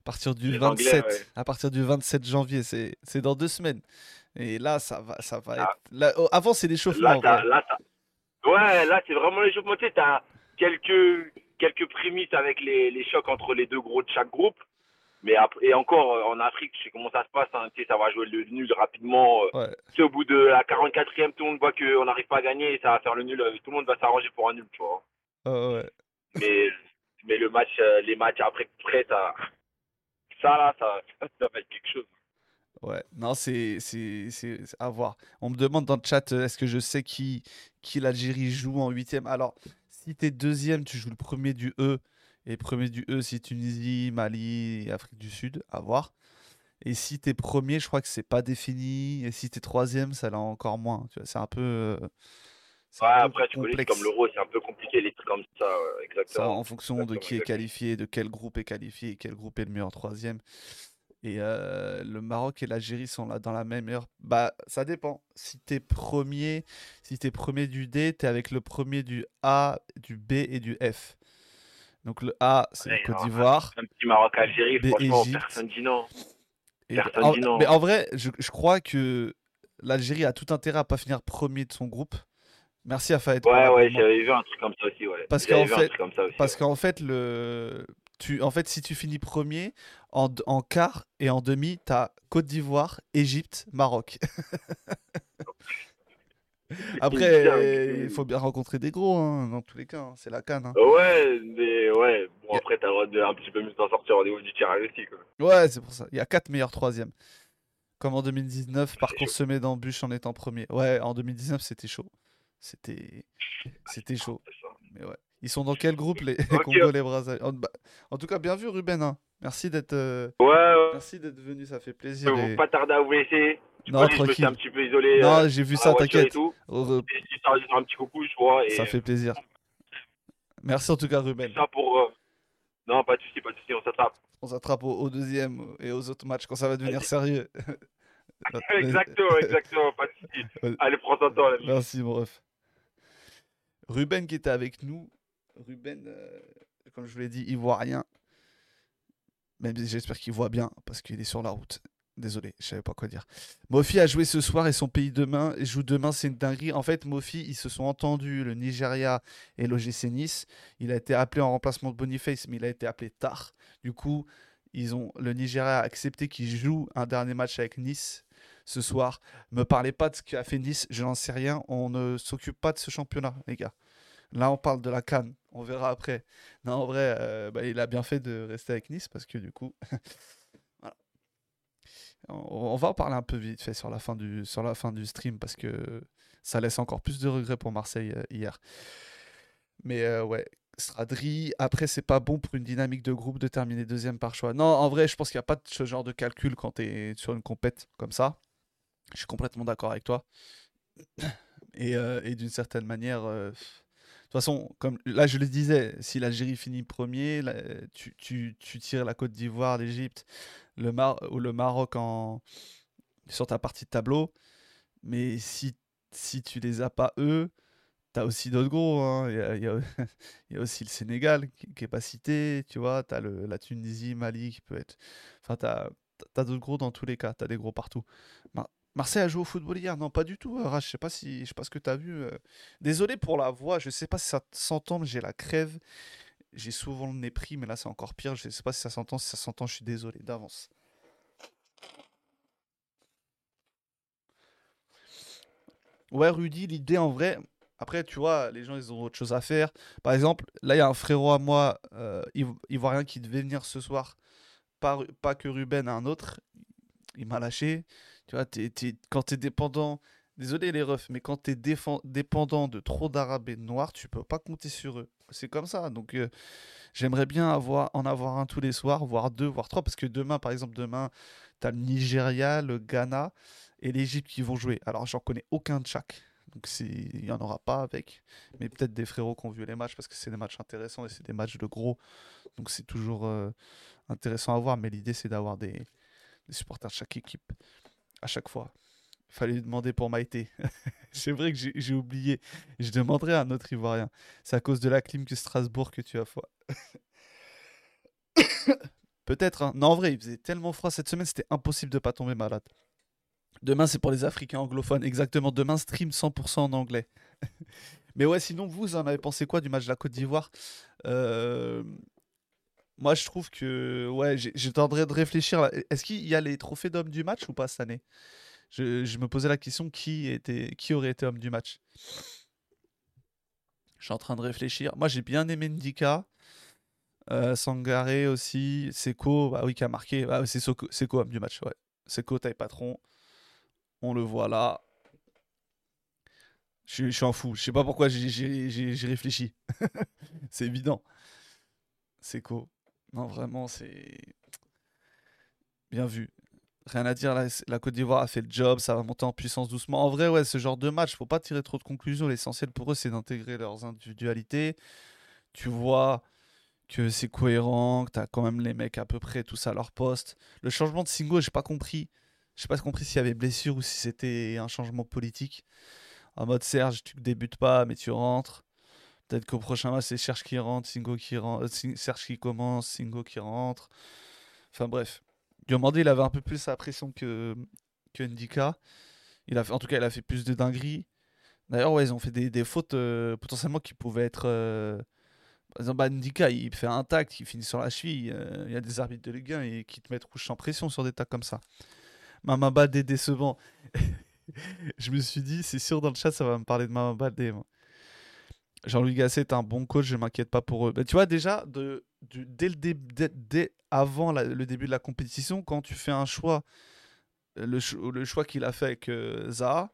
Speaker 1: partir du
Speaker 2: Les
Speaker 1: 27,
Speaker 2: Anglais, ouais.
Speaker 1: à partir du 27 janvier, c'est c'est dans deux semaines. Et là, ça va, ça va
Speaker 2: Ah.
Speaker 1: être. là, oh, avant, c'est l'échauffement.
Speaker 2: Là, là, ouais, là, c'est vraiment l'échauffement. Tu sais, t'as quelques, quelques prémices avec les, les chocs entre les deux gros de chaque groupe. Mais après, et encore, euh, en Afrique, tu sais comment ça se passe. hein, tu sais, ça va jouer le nul rapidement. euh,
Speaker 1: Ouais.
Speaker 2: Tu sais, au bout de la 44e, tout le monde voit qu'on n'arrive pas à gagner et ça va faire le nul. euh, Tout le monde va s'arranger pour un nul, tu vois.
Speaker 1: Ouais.
Speaker 2: Mais, mais le match, les matchs après, près, ça, ça là, ça, va être quelque chose.
Speaker 1: Ouais, non, c'est à voir. On me demande dans le chat, euh, est-ce que je sais qui, l'Algérie joue en huitième? Alors, si t'es deuxième, tu joues le premier du E. Et premier du E, c'est Tunisie, Mali, Afrique du Sud, à voir. Et si t'es premier, je crois que c'est pas défini. Et si t'es troisième, ça l'est encore moins. Tu vois, c'est un peu, euh,
Speaker 2: Ouais,
Speaker 1: un peu
Speaker 2: après, tu connais,
Speaker 1: complexe.
Speaker 2: comme l'euro, c'est un peu compliqué, les trucs comme ça, ouais,
Speaker 1: Ça, en fonction de
Speaker 2: Exactement,
Speaker 1: qui est qualifié, de quel groupe est qualifié et quel groupe est le meilleur troisième. Et euh, le Maroc et l'Algérie sont là dans la même heure. Bah, ça dépend. Si t'es premier, si t'es premier du D, t'es avec le premier du A, du B et du F. Donc le A, c'est
Speaker 2: Ouais,
Speaker 1: Côte d'Ivoire.
Speaker 2: Un petit Maroc-Algérie, franchement,
Speaker 1: Égypte.
Speaker 2: personne dit non.
Speaker 1: Et
Speaker 2: Personne
Speaker 1: en-
Speaker 2: dit non.
Speaker 1: mais en vrai, je, je crois que l'Algérie a tout intérêt à pas finir premier de son groupe. Merci à pour
Speaker 2: Ouais, ouais, j'avais vu un truc comme ça aussi, ouais.
Speaker 1: Parce qu'en fait-
Speaker 2: truc comme ça aussi.
Speaker 1: Parce
Speaker 2: ouais.
Speaker 1: qu'en fait, le... tu... en fait, si tu finis premier, en, en quart et en demi, tu as Côte d'Ivoire, Égypte, Maroc. [LAUGHS] Après, euh, il faut bien rencontrer des gros, hein, dans tous les cas. hein, C'est la canne. hein.
Speaker 2: Ouais, mais ouais, bon, après, t'as le droit de un petit peu mieux t'en sortir au niveau du tirage aussi, quoi.
Speaker 1: Ouais, c'est pour ça. Il y a quatre meilleurs troisièmes. Comme en 2019, parcours semé d'embûches en étant premier. Ouais, en 2019, c'était chaud. C'était c'était chaud. Mais ouais. Ils sont dans quel groupe, les, les
Speaker 2: Ok. [LAUGHS]
Speaker 1: Congolais Brazzaville en, bah, en tout cas, bien vu, Ruben. hein. Merci d'être euh,
Speaker 2: Ouais, ouais.
Speaker 1: merci d'être venu, ça fait
Speaker 2: Je
Speaker 1: plaisir.
Speaker 2: vais
Speaker 1: et-
Speaker 2: pas tarder à vous laisser. Je
Speaker 1: Non,
Speaker 2: connais, je me suis
Speaker 1: tranquille.
Speaker 2: un petit peu isolé.
Speaker 1: Non,
Speaker 2: euh,
Speaker 1: j'ai vu ça, t'inquiète. Re-
Speaker 2: un petit coucou, je vois. Et
Speaker 1: Ça fait plaisir. Merci en tout cas, Ruben.
Speaker 2: ça pour. euh, Non, pas de soucis, pas de soucis, on s'attrape.
Speaker 1: On s'attrape au, au deuxième et aux autres matchs quand ça va devenir sérieux. [LAUGHS]
Speaker 2: exactement, exactement, pas de soucis. Allez, prends ton temps.
Speaker 1: Merci, mon ref. Ruben qui était avec nous. Ruben, euh, comme je vous l'ai dit, ivoirien. Même j'espère qu'il voit bien parce qu'il est sur la route. Désolé, je savais pas quoi dire. Mofi a joué ce soir et son pays demain joue demain, c'est une dinguerie. En fait, Mofi, ils se sont entendus, le Nigeria et l'OGC Nice. Il a été appelé en remplacement de Boniface, mais il a été appelé tard. Du coup, le Nigeria a accepté qu'il joue un dernier match avec Nice ce soir. Me parlez pas de ce qu'a fait Nice, je n'en sais rien. On ne s'occupe pas de ce championnat, les gars. Là, on parle de la Cannes. On verra après. Non, en vrai, euh, bah, il a bien fait de rester avec Nice parce que du coup, [LAUGHS] On va en parler un peu vite fait sur la fin du, sur la fin du stream parce que ça laisse encore plus de regrets pour Marseille euh, hier. Mais euh, ouais, Stradri, après, c'est pas bon pour une dynamique de groupe de terminer deuxième par choix. Non, en vrai, je pense qu'il n'y a pas de ce genre de calcul quand tu es sur une compète comme ça. Je suis complètement d'accord avec toi. [CLEARS THROAT] Et, euh, d'une certaine manière, de toute façon, comme là je le disais, si l'Algérie finit premier, tu, tu, tu, tires la Côte d'Ivoire, l'Égypte, le Mar le Maroc en... sur ta partie de tableau. Mais si, si tu les as pas eux, tu as aussi d'autres gros. Hein. Il, y a, [LAUGHS] y a, aussi le Sénégal qui, est pas cité, tu vois. Tu as le, la Tunisie, Mali qui peut être. Enfin, tu as, d'autres gros dans tous les cas. Tu as des gros partout. Marseille a joué au football hier? Non, pas du tout. Euh, je sais pas si, je sais pas ce que tu as vu. Euh. Désolé pour la voix. Je sais pas si ça s'entend, mais j'ai la crève. J'ai souvent le nez pris, mais là c'est encore pire. Je sais pas si ça s'entend. Si ça s'entend, je suis désolé d'avance. Ouais, Rudy, l'idée en vrai. Après, tu vois, les gens, ils ont autre chose à faire. Par exemple, là, il y a un frérot à moi, euh, il, voit rien qui devait venir ce soir. Pas que Ruben, un autre. Il m'a lâché. Tu vois, quand tu es dépendant. Désolé les refs, mais quand tu es dépendant de trop d'arabes et de noirs, tu peux pas compter sur eux c'est comme ça. Donc euh, j'aimerais bien avoir, en avoir un tous les soirs, voire deux, voire trois, parce que demain, par exemple, demain, tu as le Nigeria, le Ghana et l'Égypte qui vont jouer. Alors j'en connais aucun de chaque. Donc il n'y en aura pas avec, mais peut-être des frérots qui ont vu les matchs parce que c'est des matchs intéressants et c'est des matchs de gros. Donc c'est toujours euh, intéressant à voir, mais l'idée c'est d'avoir des, des supporters de chaque équipe à chaque fois fallait demander pour Maïté. [LAUGHS] c'est vrai que j'ai oublié. Je demanderai à un autre Ivoirien. C'est à cause de la clim que Strasbourg que tu as froid. [COUGHS] Peut-être. Hein. Non, en vrai, il faisait tellement froid cette semaine, c'était impossible de pas tomber malade. Demain, c'est pour les Africains anglophones. Exactement. Demain, stream 100% en anglais. [LAUGHS] Mais ouais, sinon, vous en avez pensé quoi du match de la Côte d'Ivoire? Euh, Moi, je trouve que. Ouais, j'ai tendrais de réfléchir. Est-ce qu'il y a les trophées d'hommes du match ou pas cette année? Je, me posais la question qui, était, qui aurait été homme du match? Je suis en train de réfléchir. Moi, j'ai bien aimé Ndika. Euh, Sangaré aussi. Seko, bah oui, qui a marqué. Bah, c'est Seko, homme du match. Ouais. Seko, taille patron. On le voit là. Je, suis en fou. Je sais pas pourquoi j'ai réfléchi. [LAUGHS] c'est évident. Seko. Non, vraiment, c'est bien vu rien à dire, la, Côte d'Ivoire a fait le job, ça va monter en puissance doucement. En vrai, ouais, ce genre de match, faut pas tirer trop de conclusions. L'essentiel pour eux, c'est d'intégrer leurs individualités. Tu vois que c'est cohérent, que tu as quand même les mecs à peu près tous à leur poste. Le changement de Singo, j'ai pas compris. J'ai pas compris s'il y avait blessure ou si c'était un changement politique. En mode Serge, tu débutes pas, mais tu rentres. Peut-être qu'au prochain match, c'est Serge qui rentre, Singo qui rentre, euh, Serge qui commence, Singo qui rentre. Enfin bref. Diomandé, il avait un peu plus la pression que, que Ndika. Il a en tout cas, il a fait plus de dingueries. D'ailleurs, ouais, ils ont fait des, fautes euh, potentiellement qui pouvaient être. Euh, par exemple, bah, Ndika, il fait un tac, il finit sur la cheville. Il y a des arbitres de Ligue 1 et qui te mettent rouge sans pression sur des tacs comme ça. Mamaba des décevant. [LAUGHS] je me suis dit, c'est sûr, dans le chat, ça va me parler de Mamaba des. Jean-Louis Gasset est un bon coach, je m'inquiète pas pour eux. tu vois, déjà, dès, avant le début de la compétition, quand tu fais un choix, le, le choix qu'il a fait avec euh, Zaha,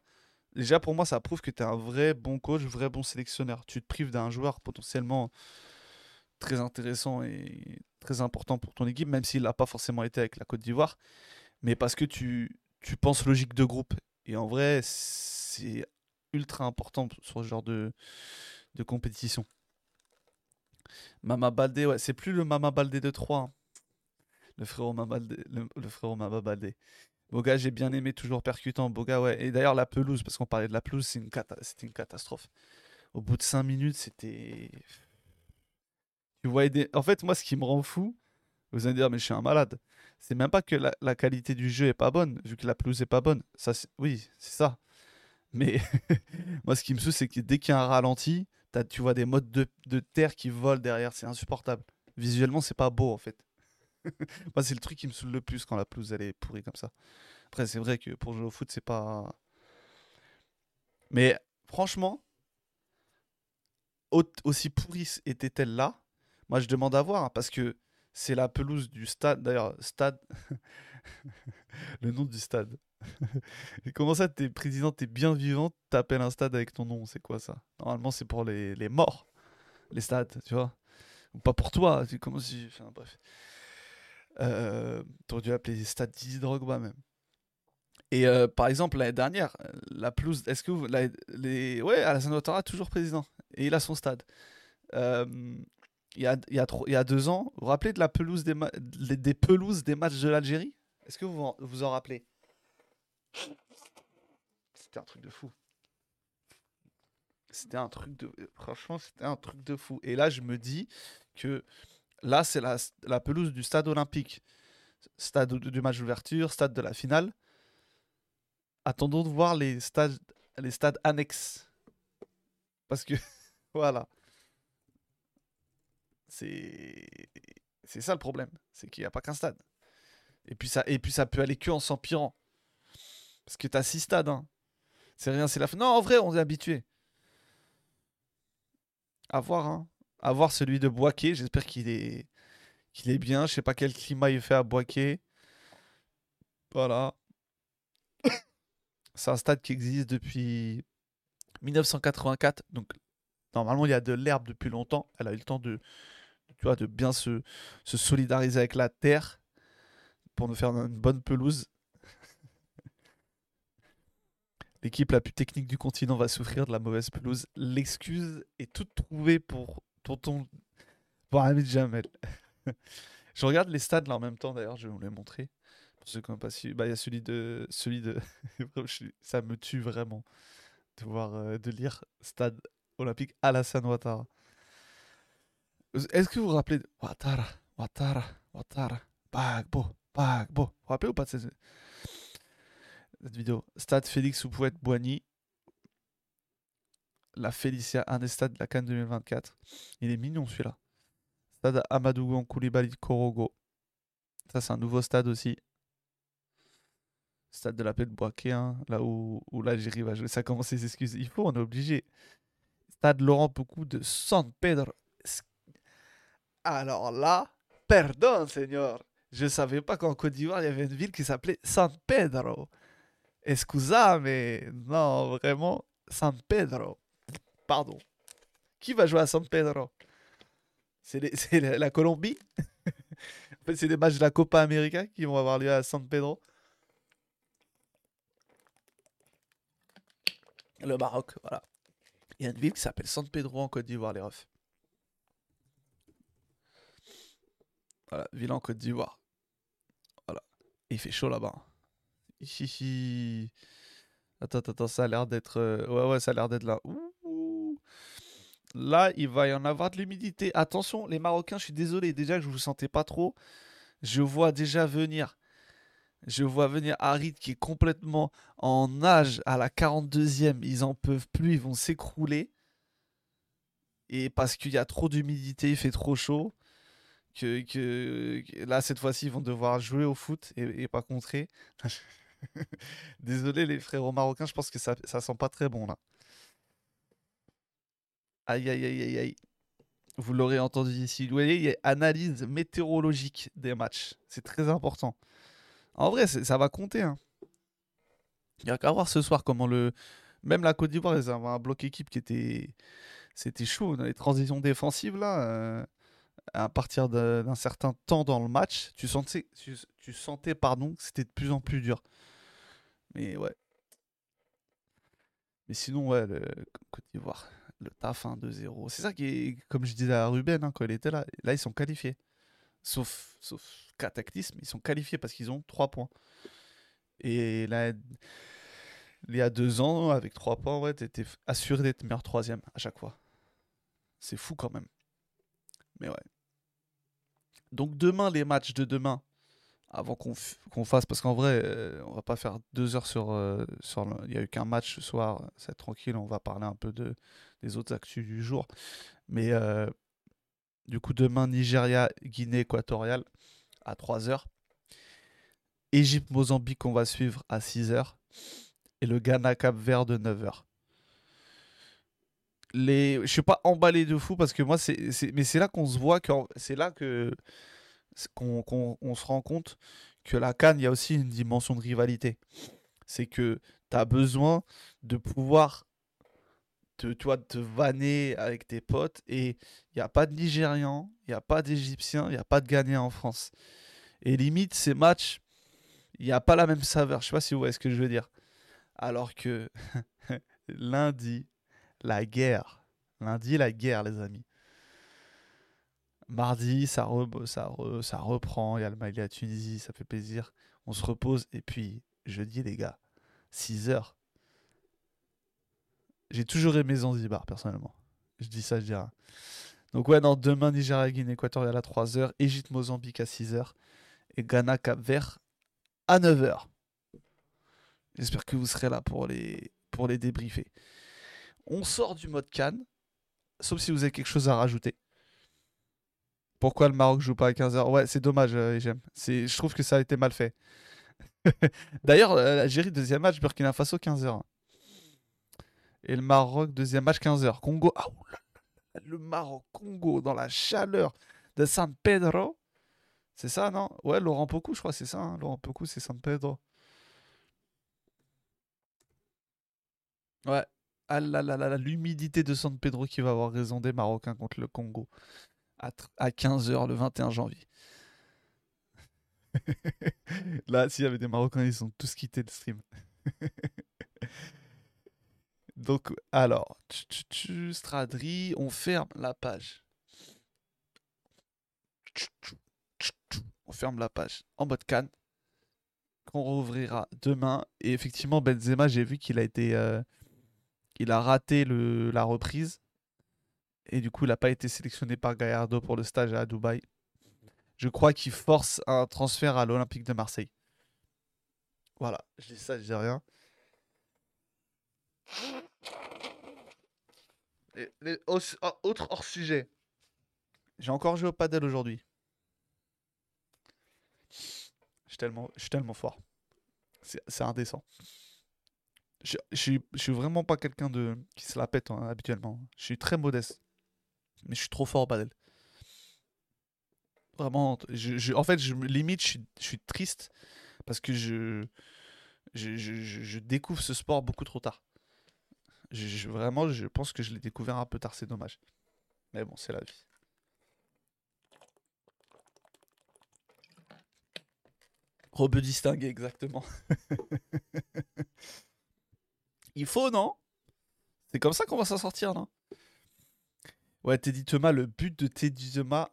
Speaker 1: déjà pour moi, ça prouve que tu es un vrai bon coach, vrai bon sélectionneur. Tu te prives d'un joueur potentiellement très intéressant et très important pour ton équipe, même s'il n'a pas forcément été avec la Côte d'Ivoire, mais parce que tu, tu penses logique de groupe. Et en vrai, c'est ultra important sur ce genre de, de compétition. Mama Baldé, ouais, c'est plus le Mama Baldé de 3. Hein. Le frérot Mama, le, le frérot Mama Baldé. Boga, j'ai bien aimé, toujours percutant. Boga, ouais. Et d'ailleurs, la pelouse, parce qu'on parlait de la pelouse, c'était une, une catastrophe. Au bout de 5 minutes, c'était. Tu voyais des... En fait, moi, ce qui me rend fou, Vous allez dire, mais je suis un malade. C'est même pas que la, qualité du jeu est pas bonne, vu que la pelouse est pas bonne. Ça, oui, c'est ça. Mais [LAUGHS] moi, ce qui me saoule, c'est que dès qu'il y a un ralenti, tu vois des modes de, terre qui volent derrière. C'est insupportable. Visuellement, c'est pas beau en fait. [LAUGHS] moi, c'est le truc qui me saoule le plus quand la pelouse elle est pourrie comme ça. Après, c'est vrai que pour jouer au foot, c'est pas. Mais franchement, aussi pourrie était-elle là Moi, je demande à voir hein, parce que c'est la pelouse du stade. D'ailleurs, stade. [LAUGHS] le nom du stade. [LAUGHS] comment ça, t'es président, t'es bien vivant, t'appelles un stade avec ton nom C'est quoi ça? Normalement, c'est pour les, les, morts, les stades, tu vois? Ou pas pour toi. Tu comment si. Enfin, bref. Euh, T'aurais dû appeler stade Dizzy Drogba même. Et euh, par exemple, l'année dernière, la pelouse. Est-ce que vous. les, ouais, Alassane Ouattara, toujours président. Et il a son stade. Euh, il y, a, y a deux ans, vous vous rappelez de la pelouse des, des pelouses des matchs de l'Algérie? Est-ce que vous vous en rappelez? C'était un truc de fou. C'était un truc de. Franchement, c'était un truc de fou. Et là, je me dis que là, c'est la, pelouse du stade olympique. Stade du match d'ouverture, stade de la finale. Attendons de voir les stades, annexes. Parce que, [LAUGHS] voilà. C'est c'est ça le problème. C'est qu'il n'y a pas qu'un stade. Et puis, ça, et puis ça peut aller que en s'empirant. Parce que tu as six stades. Hein. C'est rien, c'est la fin. Non, en vrai, on est habitué. À voir, hein. À voir celui de Boisquet. J'espère qu'il est, bien. Je sais pas quel climat il fait à Boisquet. Voilà. [COUGHS] C'est un stade qui existe depuis 1984. Donc, normalement, il y a de l'herbe depuis longtemps. Elle a eu le temps de, tu vois, de bien se solidariser avec la terre pour nous faire une bonne pelouse. L'équipe la plus technique du continent va souffrir de la mauvaise pelouse. L'excuse est toute trouvée pour tonton. Pour Jamel. [LAUGHS] je regarde les stades là en même temps d'ailleurs, je vais vous les montrer. Pour ceux qui n'ont pas bah, il y a celui de. Celui de... [LAUGHS] ça me tue vraiment de voir, euh, de lire Stade Olympique Alassane Ouattara. Est-ce que vous vous rappelez de Ouattara, Ouattara, Ouattara, Bagbo, Bagbo Vous vous rappelez ou pas de cette, vidéo Stade Félix Oupouette Boigny. La Félicia, un des stades de la Cannes 2024. Il est mignon celui-là. Stade Amadou Koulibaly Korogo. Ça, c'est un nouveau stade aussi. Stade de la paix de Boaké, hein, là où, l'Algérie va jouer. Ça commence les excuses. Il faut, on est obligé. Stade Laurent beaucoup de San Pedro. Alors là, pardon, Seigneur. Je savais pas qu'en Côte d'Ivoire, il y avait une ville qui s'appelait San Pedro. Excusez, mais non, vraiment, San Pedro. Pardon. Qui va jouer à San Pedro? C'est [LAUGHS] la Colombie? [LAUGHS] En fait, c'est des matchs de la Copa América qui vont avoir lieu à San Pedro. Le Maroc, voilà. Il y a une ville qui s'appelle San Pedro en Côte d'Ivoire, les refs. Voilà, ville en Côte d'Ivoire. Voilà. il fait chaud là-bas. Attends, attends, ça a l'air d'être. Euh, ouais, ouais, ça a l'air d'être là. Là, il va y en avoir de l'humidité. Attention, les Marocains, je suis désolé. Déjà que je vous sentais pas trop. Je vois déjà venir je vois venir Harit qui est complètement en âge à la 42e. Ils en peuvent plus, ils vont s'écrouler. Et parce qu'il y a trop d'humidité, il fait trop chaud. Que, que, là, cette fois-ci, ils vont devoir jouer au foot et, pas contrer. [LAUGHS] [LAUGHS] Désolé, les frères marocains, je pense que ça, ça sent pas très bon là. Aïe, aïe, aïe, aïe, aïe. Vous l'aurez entendu ici. Vous voyez, il y a analyse météorologique des matchs. C'est très important. En vrai, ça va compter. Hein. Il n'y a qu'à voir ce soir comment le. Même la Côte d'Ivoire, ils avaient un bloc équipe qui était. C'était chaud. Dans les transitions défensives, là, euh, à partir d'un certain temps dans le match, tu sentais, tu, sentais pardon, que c'était de plus en plus dur. Mais ouais. Mais sinon, ouais, le Côte d'Ivoire, le taf 1-2-0. C'est ça qui est, comme je disais à Ruben hein, quand il était là, là, ils sont qualifiés. Sauf, sauf cataclysme, ils sont qualifiés parce qu'ils ont 3 points. Et là, il y a deux ans, avec 3 points, ouais, étais assuré d'être meilleur troisième à chaque fois. C'est fou quand même. Mais ouais. Donc demain, les matchs de demain, avant qu'on fasse, parce qu'en vrai, euh, on va pas faire deux heures sur... Euh, il n'y a eu qu'un match ce soir, c'est tranquille, on va parler un peu de, des autres actus du jour. Mais euh, du coup, demain, Nigeria, Guinée équatoriale à 3h. Égypte, Mozambique, on va suivre à 6h. Et le Ghana Cap Vert de 9h. Les... Je suis pas emballé de fou parce que moi, c'est, mais c'est là qu'on se voit, c'est là que qu'on, se rend compte que la Cannes, il y a aussi une dimension de rivalité. C'est que tu as besoin de pouvoir te, toi, te vanner avec tes potes et il n'y a pas de Nigérians, il n'y a pas d'Égyptiens, il n'y a pas de Ghanéens en France. Et limite, ces matchs, il n'y a pas la même saveur. Je sais pas si vous voyez ce que je veux dire. Alors que [LAUGHS] lundi, la guerre. Lundi, la guerre, les amis. Mardi, ça, ça, ça reprend. Il y a le Mali à Tunisie, ça fait plaisir. On se repose. Et puis, jeudi, les gars, 6 heures. J'ai toujours aimé Zanzibar, personnellement. Je dis ça, je dis rien. Donc, ouais, non, demain, Nigeria, Guinée équatoriale à 3h, Égypte, Mozambique à 6h, et Ghana, Cap Vert à 9h. J'espère que vous serez là pour les, pour les débriefer. On sort du mode Cannes, sauf si vous avez quelque chose à rajouter. Pourquoi le Maroc joue pas à 15h Ouais, c'est dommage, euh, j'aime. Je trouve que ça a été mal fait. [LAUGHS] D'ailleurs, euh, l'Algérie, deuxième match, Burkina Faso, 15h. Et le Maroc, deuxième match, 15h. Congo, ah, le Maroc-Congo dans la chaleur de San Pedro. C'est ça, non? Ouais, Laurent Pocou, je crois, c'est ça. Hein. Laurent Pocou, c'est San Pedro. Ouais. Ah l'humidité de San Pedro qui va avoir raison des Marocains contre le Congo à, à 15h le 21 janvier. [LAUGHS] là, s'il y avait des Marocains, ils ont tous quitté le stream. [LAUGHS] Donc, alors, Stradri, on ferme la page. On ferme la page en mode can. Qu'on rouvrira demain. Et effectivement, Benzema, j'ai vu qu'il a été. Euh, il a raté la reprise. Et du coup, il n'a pas été sélectionné par Gallardo pour le stage à Dubaï. Je crois qu'il force un transfert à l'Olympique de Marseille. Voilà, je dis ça, je dis rien. Ah, autre hors sujet. J'ai encore joué au padel aujourd'hui. Je suis tellement fort. C'est indécent. Je, suis, vraiment pas quelqu'un de qui se la pète hein, habituellement. Je suis très modeste. Mais je suis trop fort au padel. Vraiment. En fait, je, limite, je suis triste parce que je, découvre ce sport beaucoup trop tard vraiment, je pense que je l'ai découvert un peu tard, c'est dommage. Mais bon, c'est la vie. Robe distingué, exactement. [LAUGHS] Il faut, non? C'est comme ça qu'on va s'en sortir, non? Ouais, Teddy Thomas, le but de Teddy Thomas.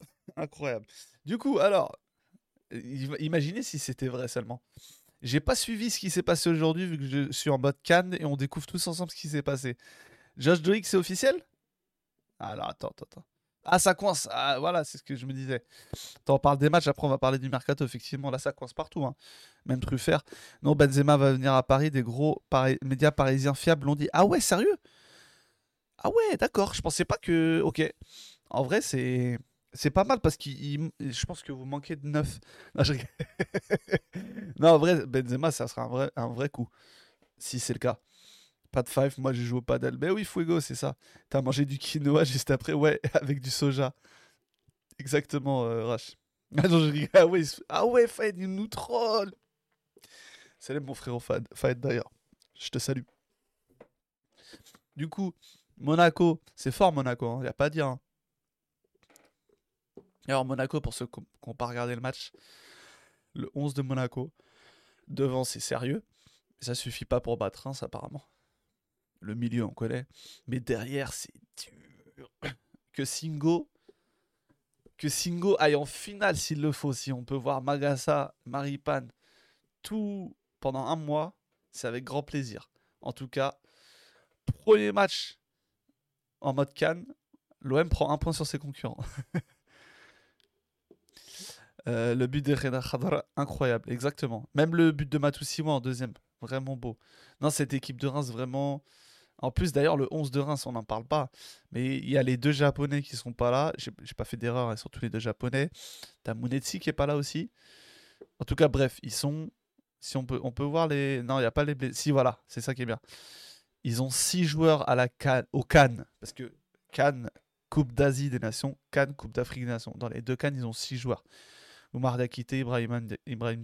Speaker 1: [LAUGHS] Incroyable. Du coup, alors, imaginez si c'était vrai seulement. J'ai pas suivi ce qui s'est passé aujourd'hui vu que je suis en mode Cannes et on découvre tous ensemble ce qui s'est passé. Josh Doig, c'est officiel? Alors attends, attends, attends. Ah, ça coince. Ah, voilà, c'est ce que je me disais. Attends, on parle des matchs, après on va parler du mercato. Effectivement, là, ça coince partout. Hein. Même Truffert. Non, Benzema va venir à Paris. Des gros médias parisiens fiables l'ont dit. Ah ouais, sérieux? Ah ouais, d'accord. Je pensais pas que. Ok. En vrai, c'est c'est pas mal parce que je pense que vous manquez de neuf. [LAUGHS] Non, en vrai, Benzema, ça sera un vrai coup. Si c'est le cas. Pas de five, moi je joue au padel. Mais oui, Fuego, c'est ça. T'as mangé du quinoa [LAUGHS] juste après, ouais, [LAUGHS] avec du soja. Exactement, euh, Rash. [LAUGHS] Ah je Ah ouais, ah ouais Fad, il nous troll. Salut mon frère Fad, Fad d'ailleurs. Je te salue. Du coup, Monaco, c'est fort Monaco, il hein, y a pas à dire. Hein. Alors Monaco, pour ceux qui n'ont pas regardé le match, le 11 de Monaco, devant c'est sérieux, ça suffit pas pour battre Reims apparemment. Le milieu on connaît, mais derrière c'est dur. [COUGHS] Que Singo, que Singo aille en finale s'il le faut, si on peut voir Magassa, Maripane, tout pendant un mois, c'est avec grand plaisir. En tout cas, premier match en mode Cannes, l'OM prend un point sur ses concurrents. [LAUGHS] Euh, le but de Reda Khadra, incroyable, exactement. Même le but de Matusiwa en deuxième, vraiment beau. Non, cette équipe de Reims, vraiment. En plus, d'ailleurs, le 11 de Reims, on n'en parle pas. Mais il y a les deux Japonais qui sont pas là. J'ai pas fait d'erreur, ils sont tous les deux Japonais. T'as Munetsi qui est pas là aussi. En tout cas, bref, ils sont. Si on peut, voir les. Non, il n'y a pas les. Si, voilà, c'est ça qui est bien. Ils ont six joueurs à la au Cannes. Parce que Cannes, Coupe d'Asie des Nations, Cannes, Coupe d'Afrique des Nations. Dans les deux Cannes, ils ont six joueurs. Oumar Diakité, Ibrahim, Ibrahim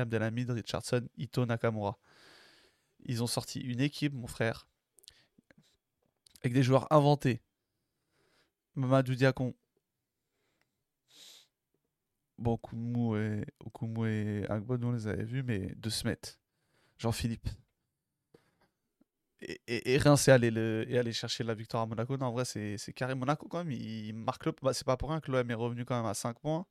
Speaker 1: Abdelhamid, Richardson, Ito Nakamura. Ils ont sorti une équipe, mon frère, avec des joueurs inventés. Mamadou Diakon. Bon, Okumu et, Okumu et Agbo, nous on les avait vus, mais de Smet. Jean-Philippe. Et, et, rien, c'est aller, le, et aller chercher la victoire à Monaco. Non, en vrai, c'est carré. Monaco, quand même, il marque le. Bah, c'est pas pour rien que l'OM est revenu quand même à 5 points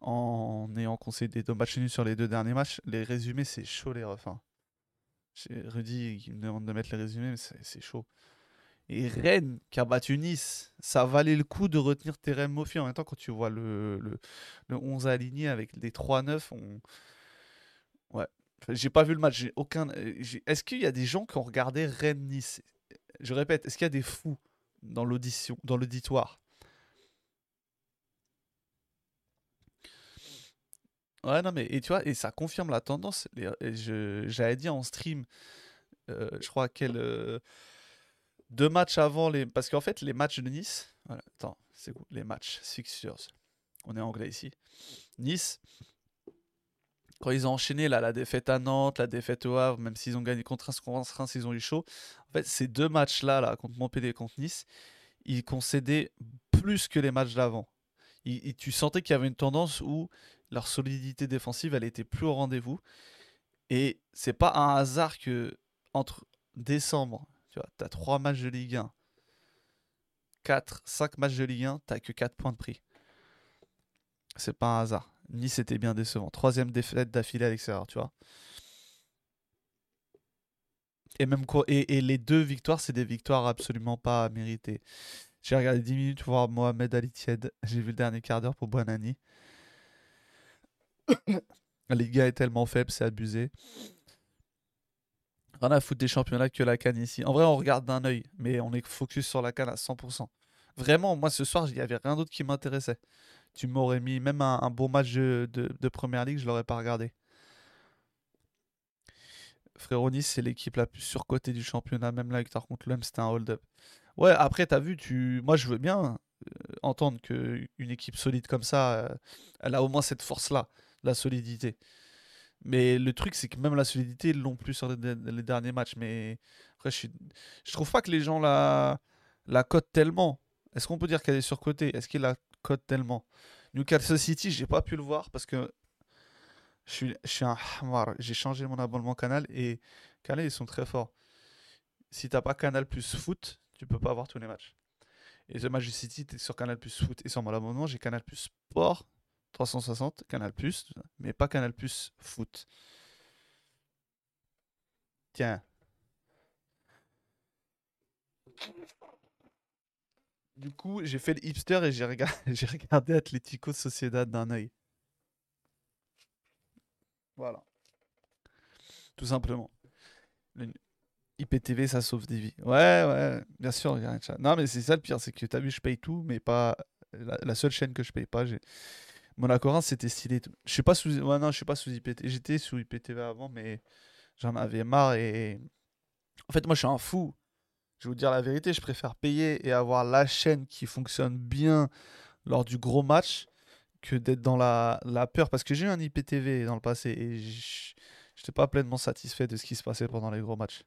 Speaker 1: en ayant concédé deux matchs nuls sur les deux derniers matchs. Les résumés, c'est chaud, les refs. Hein. Rudy qui me demande de mettre les résumés, mais c'est chaud. Et Rennes qui a battu Nice, ça valait le coup de retenir Terem Mofi. En même temps, quand tu vois le, le, le 11 aligné avec les 3-9, on... ouais. J'ai pas vu le match. aucun. Est-ce qu'il y a des gens qui ont regardé Rennes-Nice? Je répète, est-ce qu'il y a des fous dans l'audition, dans l'auditoire? Ouais, non, mais et tu vois, et ça confirme la tendance. J'avais dit en stream, euh, je crois, quel, euh, deux matchs avant les. Parce qu'en fait, les matchs de Nice. attends, c'est Les matchs, fixtures? On est anglais ici. Nice, quand ils ont enchaîné là, la défaite à Nantes, la défaite au Havre, même s'ils ont gagné contre Reims, ils ont eu chaud. En fait, ces deux matchs-là, là, contre Montpellier et contre Nice, ils concédaient plus que les matchs d'avant. tu sentais qu'il y avait une tendance où leur solidité défensive, elle était plus au rendez-vous. Et c'est pas un hasard que entre décembre, tu vois, as 3 matchs de Ligue 1, 4, 5 matchs de Ligue 1, t'as que 4 points de prix. C'est pas un hasard. Nice était bien décevant. Troisième défaite d'affilée à l'extérieur, tu vois. Et, même et, et les deux victoires, c'est des victoires absolument pas méritées. J'ai regardé 10 minutes pour voir Mohamed Ali Tied. J'ai vu le dernier quart d'heure pour Buonani. La [COUGHS] Liga est tellement faible, c'est abusé. Rien à foutre des championnats que la canne ici. En vrai, on regarde d'un œil, mais on est focus sur la canne à 100%. Vraiment, moi ce soir, il n'y avait rien d'autre qui m'intéressait. Tu m'aurais mis même un, beau match de, de, Première Ligue, je l'aurais pas regardé. Frérot Nice, c'est l'équipe la plus surcotée du championnat. Même la victoire contre l'OM, c'était un hold-up. Ouais, après, t'as vu, tu... moi je veux bien euh, entendre qu'une équipe solide comme ça, euh, elle a au moins cette force-là la solidité. Mais le truc, c'est que même la solidité, ils l'ont plus sur les, derniers matchs. Mais après, je, suis... trouve pas que les gens la, la cotent tellement. Est-ce qu'on peut dire qu'elle est surcotée? Est-ce qu'ils la cotent tellement? Newcastle City, j'ai pas pu le voir parce que je suis, je suis un J'ai changé mon abonnement Canal et Canal, ils sont très forts. Si t'as pas Canal plus foot, tu peux pas voir tous les matchs. Et ce match de City, es sur Canal plus foot et sur mon abonnement, j'ai Canal plus sport 360, Canal mais pas Canal foot. Tiens. Du coup, j'ai fait le hipster et j'ai regardé, [LAUGHS] j'ai regardé Sociedad d'un œil. Voilà. Tout simplement. IPTV, ça sauve des vies. Ouais, ouais, bien sûr. Non, mais c'est ça le pire, c'est que t'as vu, je paye tout, mais pas. La, la seule chaîne que je paye pas, j'ai Monaco c'était stylé. Je suis pas sous, non, je suis pas sous IPTV. J'étais sous IPTV avant, mais j'en avais marre et en fait, moi, je suis un fou. Je vais vous dire la vérité, je préfère payer et avoir la chaîne qui fonctionne bien lors du gros match que d'être dans la, la, peur. Parce que j'ai eu un IPTV dans le passé et je n'étais pas pleinement satisfait de ce qui se passait pendant les gros matchs.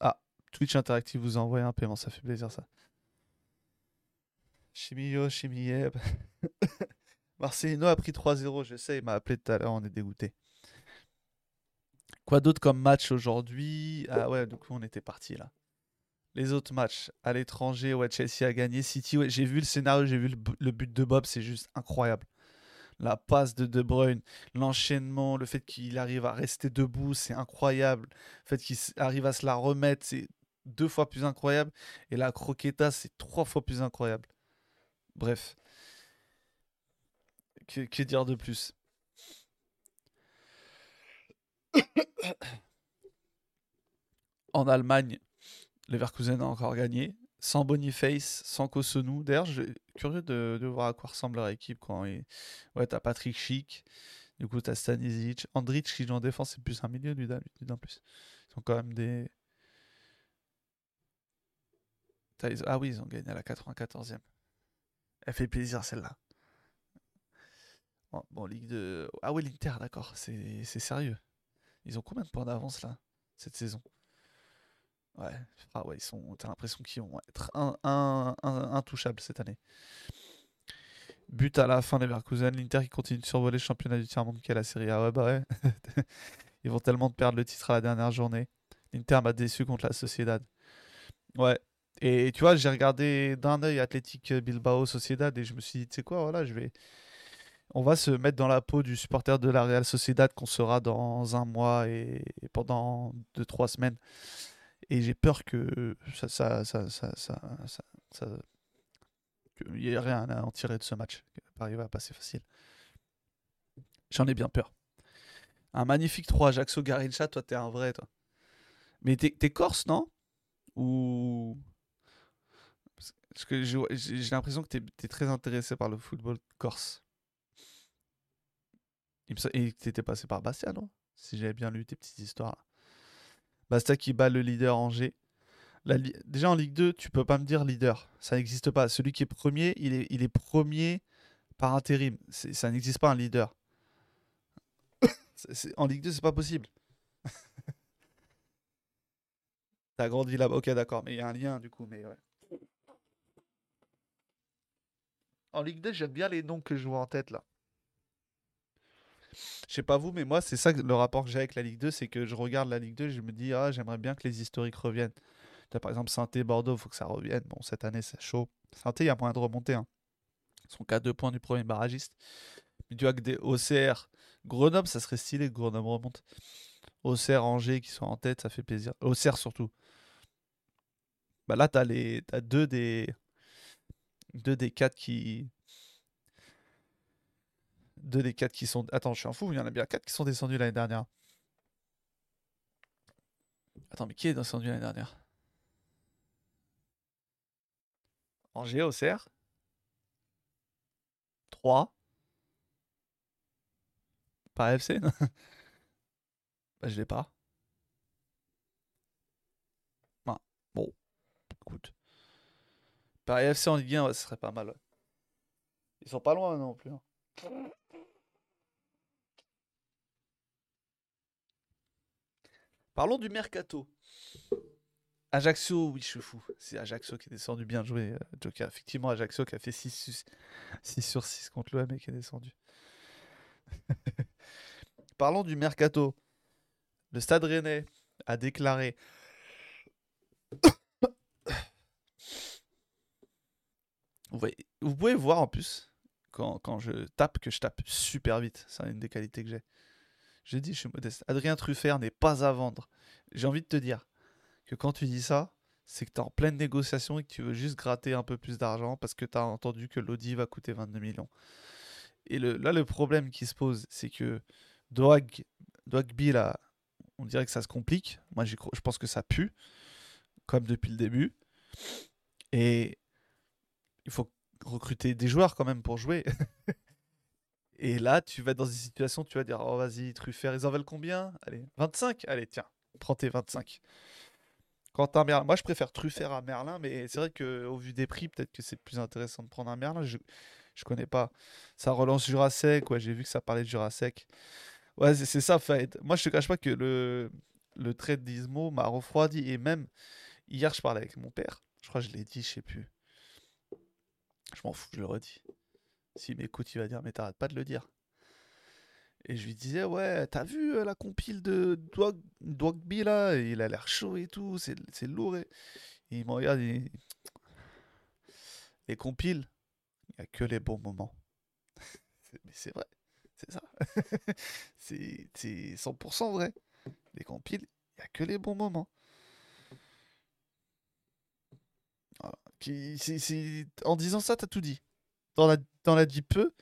Speaker 1: Ah, Twitch Interactive vous envoie un paiement, ça fait plaisir ça. Chimio, Chimieb. [LAUGHS] Marcelino a pris 3-0, je sais, il m'a appelé tout à l'heure, on est dégoûté. Quoi d'autre comme match aujourd'hui? Ah ouais, du coup on était parti là. Les autres matchs à l'étranger, ouais, Chelsea a gagné. City, ouais, j'ai vu le scénario, j'ai vu le, but de Bob, c'est juste incroyable. La passe de De Bruyne, l'enchaînement, le fait qu'il arrive à rester debout, c'est incroyable. Le fait qu'il arrive à se la remettre, c'est deux fois plus incroyable. Et la croqueta, c'est trois fois plus incroyable. Bref. que, dire de plus? [COUGHS] En Allemagne, Leverkusen a encore gagné. Sans Boniface, sans Kosunu. D'ailleurs, je curieux de, voir à quoi ressemble leur équipe quand il... Ouais, t'as Patrick Schick. Du coup, t'as Stanisic. Andrich qui joue en défense, c'est plus un milieu, lui, d'un plus. Ils ont quand même des. Ah oui, ils ont gagné à la 94e. Elle fait plaisir celle-là. Bon, Ligue de. Ah oui, l'Inter, d'accord, c'est sérieux. Ils ont combien de points d'avance là, cette saison? Ouais, ah ouais, ils sont. T'as l'impression qu'ils vont être intouchables cette année. But à la fin des Leverkusen, l'Inter qui continue de survoler le championnat du tiers-monde qui est la Série A. Ouais, bah ouais. [LAUGHS] ils vont tellement perdre le titre à la dernière journée. L'Inter m'a déçu contre la Sociedad. Ouais, et tu vois, j'ai regardé d'un œil Athletic Bilbao Sociedad et je me suis dit, tu sais quoi, voilà, je vais. On va se mettre dans la peau du supporter de la Real Sociedad qu'on sera dans un mois et, pendant deux, trois semaines. Et j'ai peur que ça, ça, ça, ça, ça, qu'il n'y ait rien à en tirer de ce match. Paris va passer facile. J'en ai bien peur. Un magnifique 3 Jaxo Garincha, toi t'es un vrai toi. Mais t'es corse, non? Ou parce que j'ai l'impression que tu es, très intéressé par le football corse. Et tu étais passé par Bastia, non? Si j'avais bien lu tes petites histoires. Bastia qui bat le leader Angers. Déjà en Ligue 2, tu peux pas me dire leader. Ça n'existe pas. Celui qui est premier, il est, premier par intérim. Ça n'existe pas un leader. [COUGHS] en Ligue 2, c'est pas possible. [LAUGHS] T'as grandi là-bas. Ok, d'accord. Mais il y a un lien du coup. Mais ouais. En Ligue 2, j'aime bien les noms que je vois en tête là. Je sais pas vous, mais moi, c'est ça le rapport que j'ai avec la Ligue 2, c'est que je regarde la Ligue 2 et je me dis, ah, j'aimerais bien que les historiques reviennent. As, par exemple, saint Bordeaux, il faut que ça revienne. Bon, cette année, c'est chaud. saint il y a moyen de remonter. Hein. Ils sont qu'à deux points du premier barragiste. Mais tu vois que des OCR, Grenoble, ça serait stylé que Grenoble remonte. OCR, Angers qui sont en tête, ça fait plaisir. OCR surtout. Bah là, tu as, les... deux des deux des quatre qui. Deux des quatre qui sont. Attends, je suis un fou, il y en a bien quatre qui sont descendus l'année dernière. Attends, mais qui est descendu l'année dernière? Angers, Auxerre? 3 Pas FC [LAUGHS] Bah, je l'ai pas. Ah, bon, écoute. Paris FC en Ligue 1, ce serait pas mal. Ils sont pas loin non plus. Hein. Parlons du mercato. Ajaccio, oui, je suis fou. C'est Ajaccio qui est descendu. Bien joué, euh, Joker. Effectivement, Ajaccio qui a fait 6, 6 sur 6 contre l'OM et qui est descendu. [LAUGHS] Parlons du mercato. Le Stade Rennais a déclaré Vous, pouvez voir en plus, quand, quand, je tape, que je tape super vite. C'est une des qualités que j'ai. J'ai dit, je suis modeste. Adrien Truffert n'est pas à vendre. J'ai envie de te dire que quand tu dis ça, c'est que tu es en pleine négociation et que tu veux juste gratter un peu plus d'argent parce que tu as entendu que l'Audi va coûter 22 millions. Et là, le problème qui se pose, c'est que Doag, Doagby, là, on dirait que ça se complique. Moi, je pense que ça pue, comme depuis le début. Et il faut recruter des joueurs quand même pour jouer. [LAUGHS] Et là, tu vas dans une situation, tu vas dire, oh vas-y, Truffert, ils en veulent combien? Allez, 25 Allez, tiens, prends tes 25. Quentin Merlin, moi je préfère Truffert à Merlin, mais c'est vrai qu'au vu des prix, peut-être que c'est plus intéressant de prendre un Merlin. Je, je connais pas. Ça relance Jurassic, ouais, j'ai vu que ça parlait de Jurassic. Ouais, c'est ça, fait. Moi je te cache pas que le, le trait d'Ismo m'a refroidi, et même hier je parlais avec mon père, je crois que je l'ai dit, je sais plus. Je m'en fous, je le redis. S'il m'écoute, il va dire, mais t'arrêtes pas de le dire. Et je lui disais, ouais, t'as vu euh, la compile de Dogby là? Il a l'air chaud et tout, c'est lourd. Et... il me regarde, et... [TSK] les compiles, il n'y a que les bons moments. [LAUGHS] mais c'est vrai, c'est ça. [LAUGHS] c'est 100% vrai. Les compiles, il n'y a que les bons moments. En disant ça, t'as tout dit. T'en as, as dit peu.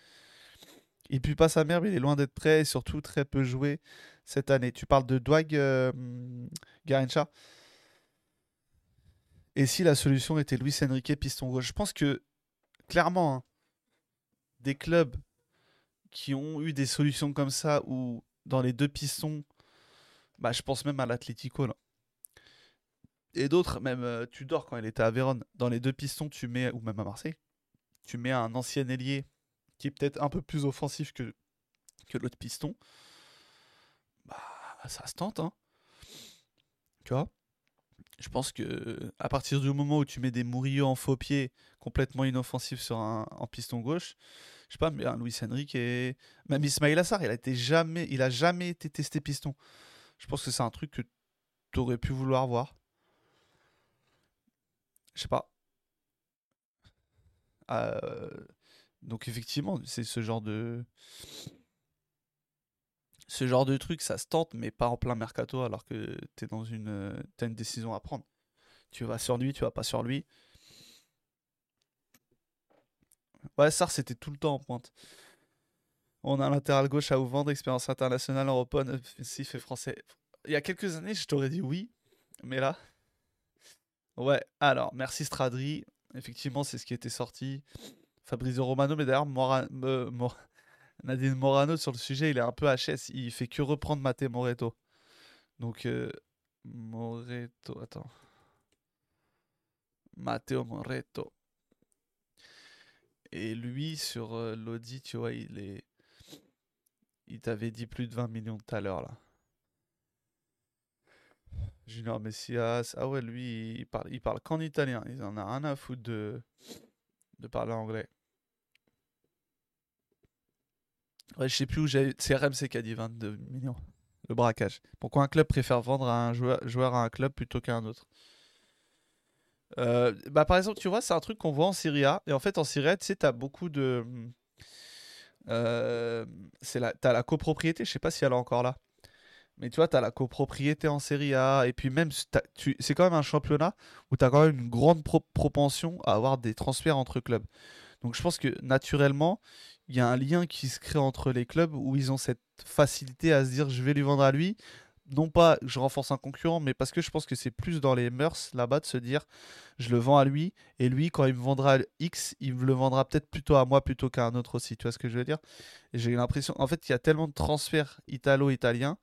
Speaker 1: Il pue pas sa mère, mais il est loin d'être prêt et surtout très peu joué cette année. Tu parles de Dwight euh, Garincha Et si la solution était Luis Enrique piston gauche? Je pense que, clairement, hein, des clubs qui ont eu des solutions comme ça, ou dans les deux pistons, bah, je pense même à l'Atlético. Et d'autres, même euh, Tudor, quand il était à Vérone, dans les deux pistons, tu mets, ou même à Marseille, tu mets un ancien ailier qui est peut-être un peu plus offensif que, que l'autre piston. Bah, ça se tente, hein. Tu vois? Je pense que à partir du moment où tu mets des Murillo en faux pied complètement inoffensifs sur un en piston gauche, je sais pas, mais un Luis Enrique et même Ismail Assar, il a été jamais, il a jamais été testé piston. Je pense que c'est un truc que tu aurais pu vouloir voir. Je sais pas. Euh, donc effectivement, c'est ce genre de ce genre de truc, ça se tente, mais pas en plein mercato alors que tu dans une as une décision à prendre. Tu vas sur lui, tu vas pas sur lui. Ouais, ça c'était tout le temps en pointe. On a un latéral gauche à vendre, expérience internationale, européenne, offensif et français. Il y a quelques années, je t'aurais dit oui, mais là. Ouais, alors, merci Stradri. Effectivement, c'est ce qui était sorti. Fabrizio Romano, mais d'ailleurs, [LAUGHS] Nadine Morano sur le sujet, il est un peu HS. Il fait que reprendre Matteo Moreto. Donc, euh, Moreto, attends. Matteo Moreto. Et lui, sur euh, l'Audi, tu vois, il est. Il t'avait dit plus de 20 millions tout à l'heure, là. Junior Messias. Ah ouais, lui, il parle, il parle qu'en italien. Il en a rien à foutre de, de parler anglais. Ouais, je sais plus où j'ai. C'est RMC qui a dit 22 millions. Le braquage. Pourquoi un club préfère vendre un joueur, joueur à un club plutôt qu'à un autre? Euh, bah, Par exemple, tu vois, c'est un truc qu'on voit en Serie A. Et en fait, en Serie A, tu sais, tu as beaucoup de. Euh, c'est la, as la copropriété, je sais pas si elle est encore là. Mais tu vois, tu as la copropriété en Serie A. Et puis même, c'est quand même un championnat où tu as quand même une grande propension à avoir des transferts entre clubs. Donc je pense que naturellement, il y a un lien qui se crée entre les clubs où ils ont cette facilité à se dire je vais lui vendre à lui. Non pas je renforce un concurrent, mais parce que je pense que c'est plus dans les mœurs là-bas de se dire je le vends à lui et lui quand il me vendra X, il me le vendra peut-être plutôt à moi plutôt qu'à un autre aussi. Tu vois ce que je veux dire? J'ai l'impression, en fait, il y a tellement de transferts italo-italiens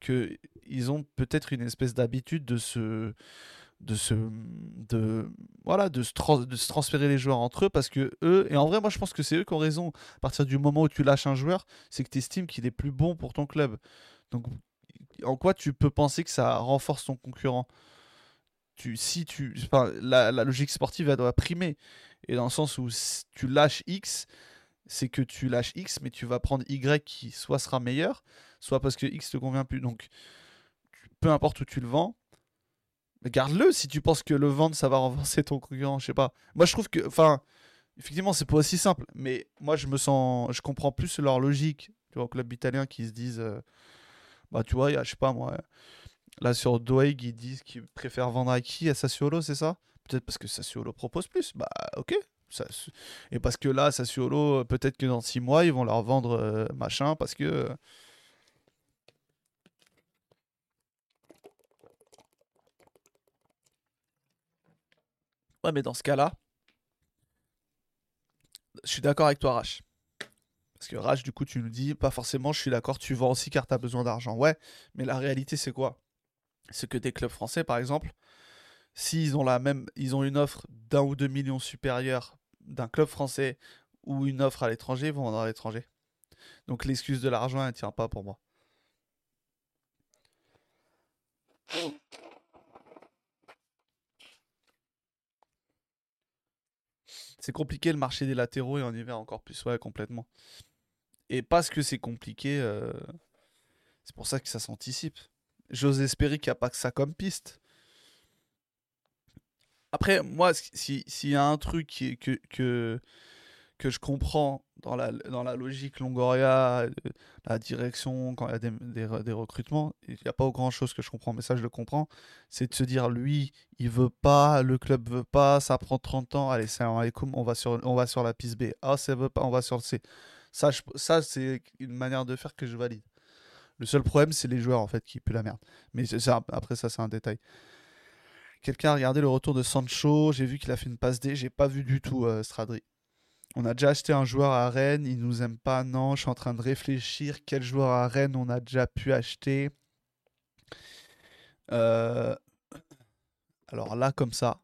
Speaker 1: que ils ont peut-être une espèce d'habitude de se de se de voilà de se, transférer les joueurs entre eux parce que eux et en vrai moi je pense que c'est eux qui ont raison. À partir du moment où tu lâches un joueur c'est que tu estimes qu'il est plus bon pour ton club. Donc en quoi tu peux penser que ça renforce ton concurrent? Tu si tu la, la, logique sportive doit primer. Et dans le sens où tu lâches X c'est que tu lâches X mais tu vas prendre Y qui soit sera meilleur soit parce que X te convient plus donc peu importe où tu le vends garde-le si tu penses que le vendre ça va [LAUGHS] renforcer ton concurrent, je sais pas. Moi je trouve que enfin effectivement c'est pas aussi simple, mais moi je me sens je comprends plus leur logique, tu vois, au club italien qui se disent euh, bah tu vois, y je sais pas moi là sur Doeg ils disent qu'ils préfèrent vendre à qui? À Sassuolo, c'est ça? Peut-être parce que Sassuolo propose plus. Bah OK. Et parce que là, Sassuolo, peut-être que dans 6 mois, ils vont leur vendre euh, machin parce que Ouais, mais dans ce cas-là, je suis d'accord avec toi, Rach. Parce que Rach, du coup, tu nous dis, pas forcément, je suis d'accord, tu vends aussi car tu as besoin d'argent. Ouais, mais la réalité, c'est quoi? C'est que des clubs français, par exemple, s'ils ont la même, ils ont une offre d'un ou deux millions supérieure d'un club français ou une offre à l'étranger, vont vendre à l'étranger. Donc l'excuse de l'argent, elle ne tient pas pour moi. C'est compliqué le marché des latéraux et en hiver encore plus, ouais, complètement. Et parce que c'est compliqué, euh, c'est pour ça que ça s'anticipe. J'ose espérer qu'il n'y a pas que ça comme piste. Après, moi, s'il y a un truc que, que, que je comprends dans la, dans la logique Longoria, euh, la direction, quand il y a des, des, recrutements, il n'y a pas grand chose que je comprends, mais ça je le comprends, c'est de se dire lui, il veut pas, le club veut pas, ça prend 30 ans, allez, c'est on va sur, on va sur la piste B. Ah, ça veut pas, on va sur le C. Ça, ça c'est une manière de faire que je valide. Le seul problème, c'est les joueurs en fait qui puent la merde. Mais après ça, c'est un détail. Quelqu'un a regardé le retour de Sancho. J'ai vu qu'il a fait une passe D. J'ai pas vu du tout euh, Stradri. On a déjà acheté un joueur à Rennes. Il nous aime pas. Non, je suis en train de réfléchir. Quel joueur à Rennes on a déjà pu acheter euh, Alors là, comme ça.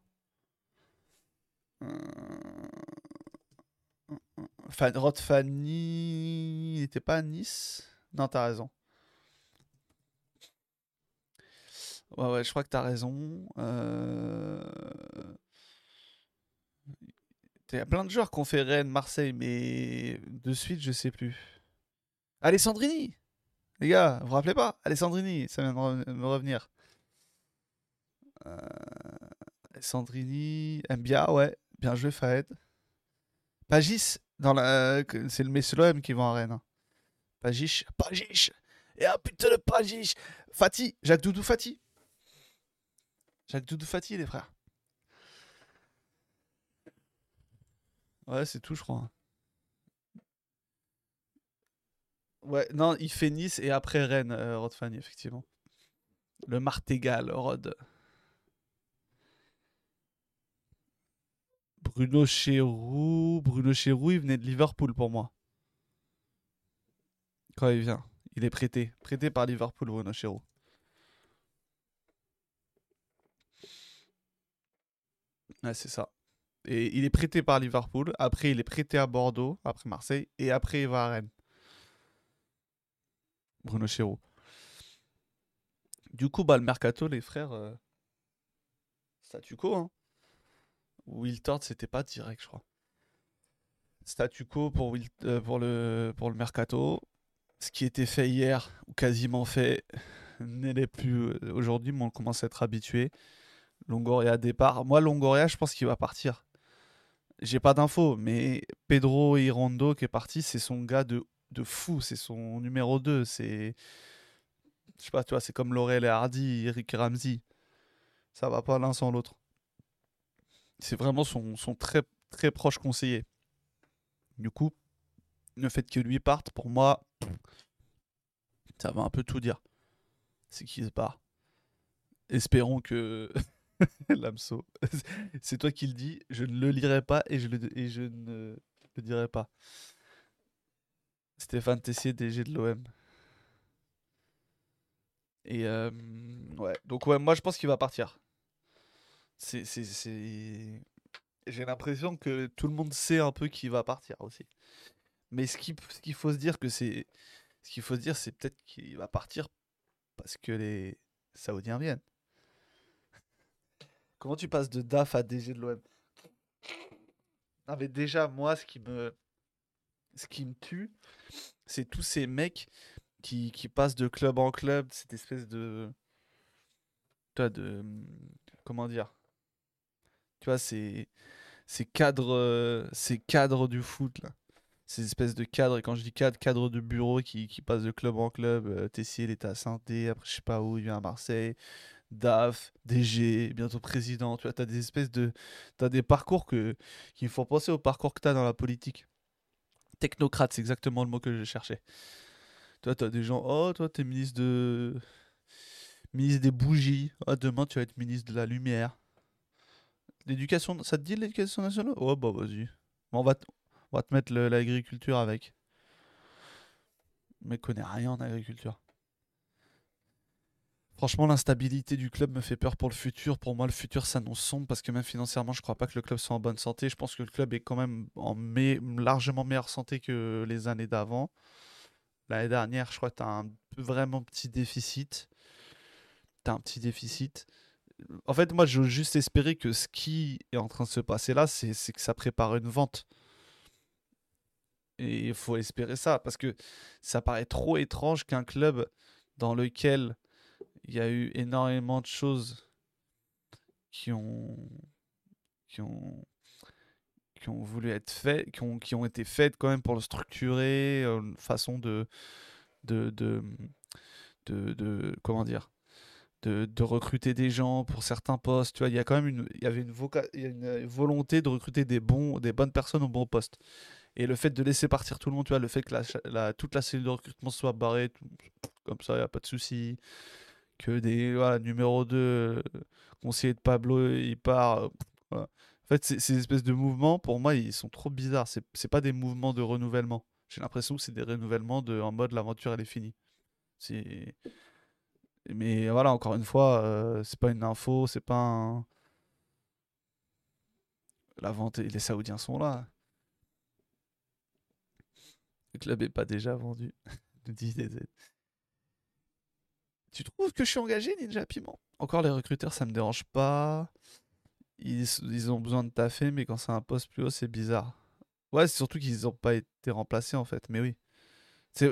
Speaker 1: Rod Fanny. Il n'était pas à Nice? Non, t'as raison. Ouais, ouais, je crois que t'as raison. Euh... Il y a plein de joueurs qui ont fait Rennes, Marseille, mais de suite, je sais plus. Alessandrini Les gars, vous vous rappelez pas? Alessandrini, ça vient de me revenir. Euh... Alessandrini, Mbia, ouais, bien joué Faed. Pagis, la... c'est le Messelom qui va à Rennes. Hein. Pagis, Pagis Et un putain de Pagis Fatih, Jacques Doudou Fatih Jacques Doudou Fatih, les frères. Ouais, c'est tout, je crois. Ouais, non, il fait Nice et après Rennes, euh, Rod Fanny, effectivement. Le Martégal, Rod. Bruno Chéroux. Bruno Chéroux, il venait de Liverpool pour moi. Quand il vient. Il est prêté. Prêté par Liverpool, Bruno Chéroux. C'est ça. Et il est prêté par Liverpool. Après, il est prêté à Bordeaux, après Marseille. Et après, il va à Rennes. Bruno Chéreau. Du coup, bah, le mercato, les frères. Euh, statu quo. Hein. Will Tord, c'était pas direct, je crois. Statu quo pour, euh, pour, le, pour le mercato. Ce qui était fait hier, ou quasiment fait, [LAUGHS] n'est plus euh, aujourd'hui, mais on commence à être habitué. Longoria départ. Moi, Longoria, je pense qu'il va partir. J'ai pas d'infos, mais Pedro Irondo qui est parti, c'est son gars de, fou, c'est son numéro 2. C'est. Je sais pas, tu vois, c'est comme Laurel et Hardy, Eric Ramsey. Ça va pas l'un sans l'autre. C'est vraiment son, son, très, très proche conseiller. Du coup, le fait que lui parte, pour moi, ça va un peu tout dire. C'est qu'il se barre. Espérons que [LAUGHS] [LAUGHS] Lamso. [LAUGHS] C'est toi qui le dis, je ne le lirai pas et je, ne le dirai pas. Stéphane Tessier, DG de l'OM. Et euh, ouais, donc ouais, moi je pense qu'il va partir. J'ai l'impression que tout le monde sait un peu qu'il va partir aussi. Mais ce qu'il, faut se dire c'est, ce qu'il faut se dire, c'est peut-être qu'il va partir parce que les Saoudiens viennent. Comment tu passes de DAF à DG de l'OM Ah mais déjà, moi, ce qui me, ce qui me tue, c'est tous ces mecs qui, qui, passent de club en club, cette espèce de... Toi, de... Comment dire? Tu vois, c'est ces cadres, ces cadres du foot, là. Ces espèces de cadres, et quand je dis cadre, cadre de bureau qui, qui passent de club en club. Euh, Tessier, il à saint après je sais pas où, il vient à Marseille. DAF, DG, bientôt président. Tu vois, as des espèces de. Tu des parcours que, qui me font penser au parcours que tu as dans la politique. Technocrate, c'est exactement le mot que je cherchais. Toi, tu as des gens. Oh, toi, tu es ministre de. Ministre des bougies. Oh, demain, tu vas être ministre de la lumière. L'éducation. Ça te dit l'éducation nationale? Oh, bah, vas-y. on, va on va te mettre l'agriculture avec. Mais connais rien en agriculture. Franchement, l'instabilité du club me fait peur pour le futur. Pour moi, le futur s'annonce sombre parce que même financièrement, je crois pas que le club soit en bonne santé. Je pense que le club est quand même en largement meilleure santé que les années d'avant. L'année dernière, je crois que tu as un vraiment petit déficit. Tu as un petit déficit. En fait, moi, je veux juste espérer que ce qui est en train de se passer là, c'est que ça prépare une vente. Et il faut espérer ça parce que ça paraît trop étrange qu'un club dans lequel il y a eu énormément de choses qui ont, qui ont, qui ont voulu être faites, qui ont, qui ont été faites quand même pour le structurer, euh, une façon de, de, de, de, comment dire, de, de, recruter des gens pour certains postes. Tu vois, il y a quand même une, il y avait une, une volonté de recruter des bons, des bonnes personnes au bon poste. Et le fait de laisser partir tout le monde, tu vois, le fait que la, toute la cellule de recrutement soit barrée, comme ça, il n'y a pas de souci. Que des voilà, numéro 2, euh, conseiller de Pablo, il part. En fait, ces espèces de mouvements, pour moi, ils sont trop bizarres. C'est pas des mouvements de renouvellement. J'ai l'impression que c'est des renouvellements de, en mode l'aventure, elle est finie. C'est. Mais voilà, encore une fois, euh, c'est pas une info, c'est pas un. La vente les Saoudiens sont là. Le club est pas déjà vendu. [LAUGHS] Tu trouves que je suis engagé, Ninja Piment? Encore les recruteurs, ça me dérange pas. Ils, ont besoin de taffer, mais quand c'est un poste plus haut, c'est bizarre. Ouais, c'est surtout qu'ils n'ont pas été remplacés en fait, mais oui.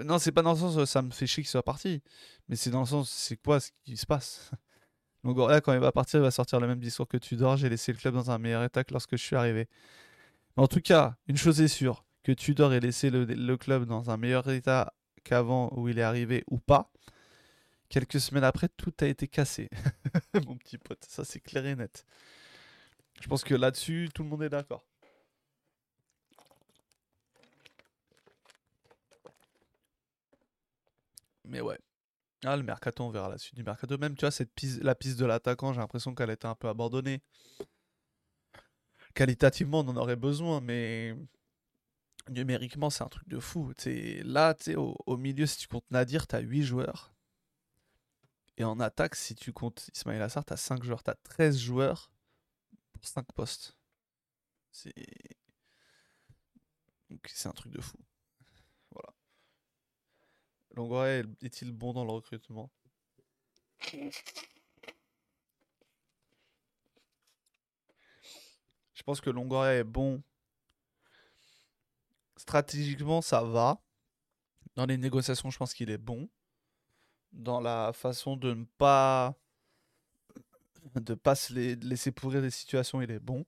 Speaker 1: Non, c'est pas dans le sens où ça me fait chier qu'il soit parti, mais c'est dans le sens c'est quoi ce qui se passe? [LAUGHS] Longoria, quand il va partir, il va sortir le même discours que Tudor. J'ai laissé le club dans un meilleur état que lorsque je suis arrivé. En tout cas, une chose est sûre que Tudor ait laissé le, club dans un meilleur état qu'avant où il est arrivé ou pas. Quelques semaines après, tout a été cassé. [LAUGHS] Mon petit pote, ça c'est clair et net. Je pense que là-dessus, tout le monde est d'accord. Mais ouais. Ah, le mercato, on verra la suite du mercato. Même, tu vois, cette la piste de l'attaquant, j'ai l'impression qu'elle était un peu abandonnée. Qualitativement, on en aurait besoin, mais numériquement, c'est un truc de fou. là, tu au, au, milieu, si tu comptes Nadir, tu as 8 joueurs. Et en attaque, si tu comptes Ismail Assar, tu as 5 joueurs. Tu as 13 joueurs pour 5 postes. C'est. C'est un truc de fou. Longoria est-il bon dans le recrutement? Je pense que Longoria est bon. Stratégiquement, ça va. Dans les négociations, je pense qu'il est bon. Dans la façon de ne pas de pas se laisser pourrir des situations, il est bon.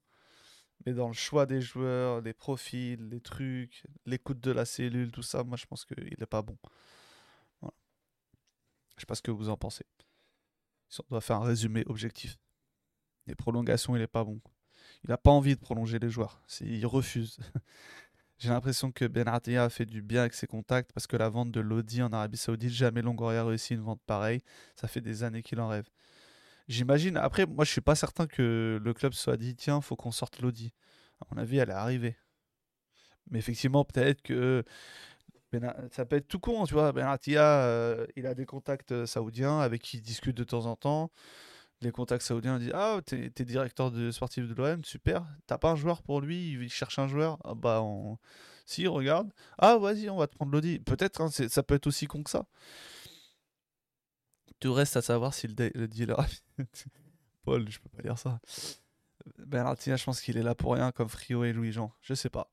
Speaker 1: Mais dans le choix des joueurs, les profils, les trucs, l'écoute de la cellule, tout ça, moi je pense qu'il n'est pas bon. Je sais pas ce que vous en pensez. Si on doit faire un résumé objectif. Les prolongations, il est pas bon. Il n'a pas envie de prolonger les joueurs. Il refuse. [LAUGHS] J'ai l'impression que Ben a fait du bien avec ses contacts parce que la vente de Lodi en Arabie Saoudite, jamais Longoria a réussi une vente pareille. Ça fait des années qu'il en rêve. J'imagine. Après, moi, je suis pas certain que le club soit dit tiens, faut qu'on sorte Lodi. À mon avis, elle est arrivée. Mais effectivement, peut-être que ça peut être tout con, tu vois. Benatia, euh, il a des contacts euh, saoudiens avec qui il discute de temps en temps. Les contacts saoudiens disent Ah, t'es es directeur de sportif de l'OM, super. T'as pas un joueur pour lui, il cherche un joueur. Ah, bah, si, regarde. Ah, vas-y, on va te prendre l'audi. Peut-être, hein, ça peut être aussi con que ça. Tout reste à savoir si le, dealer. [LAUGHS] Paul, je peux pas dire ça. Benatia, je pense qu'il est là pour rien, comme Frio et Louis-Jean. Je sais pas.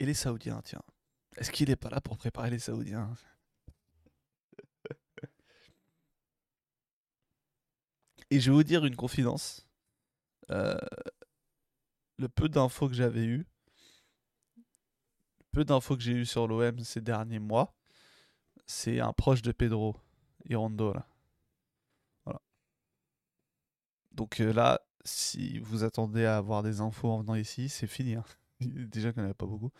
Speaker 1: Et les Saoudiens, tiens. Est-ce qu'il n'est pas là pour préparer les Saoudiens? Et je vais vous dire une confidence. Euh, le peu d'infos que j'avais eu, peu d'infos que j'ai eu sur l'OM ces derniers mois, c'est un proche de Pedro Irondo là. Voilà. Donc euh, là, si vous attendez à avoir des infos en venant ici, c'est fini. Hein. [LAUGHS] Déjà qu'il n'y avait pas beaucoup.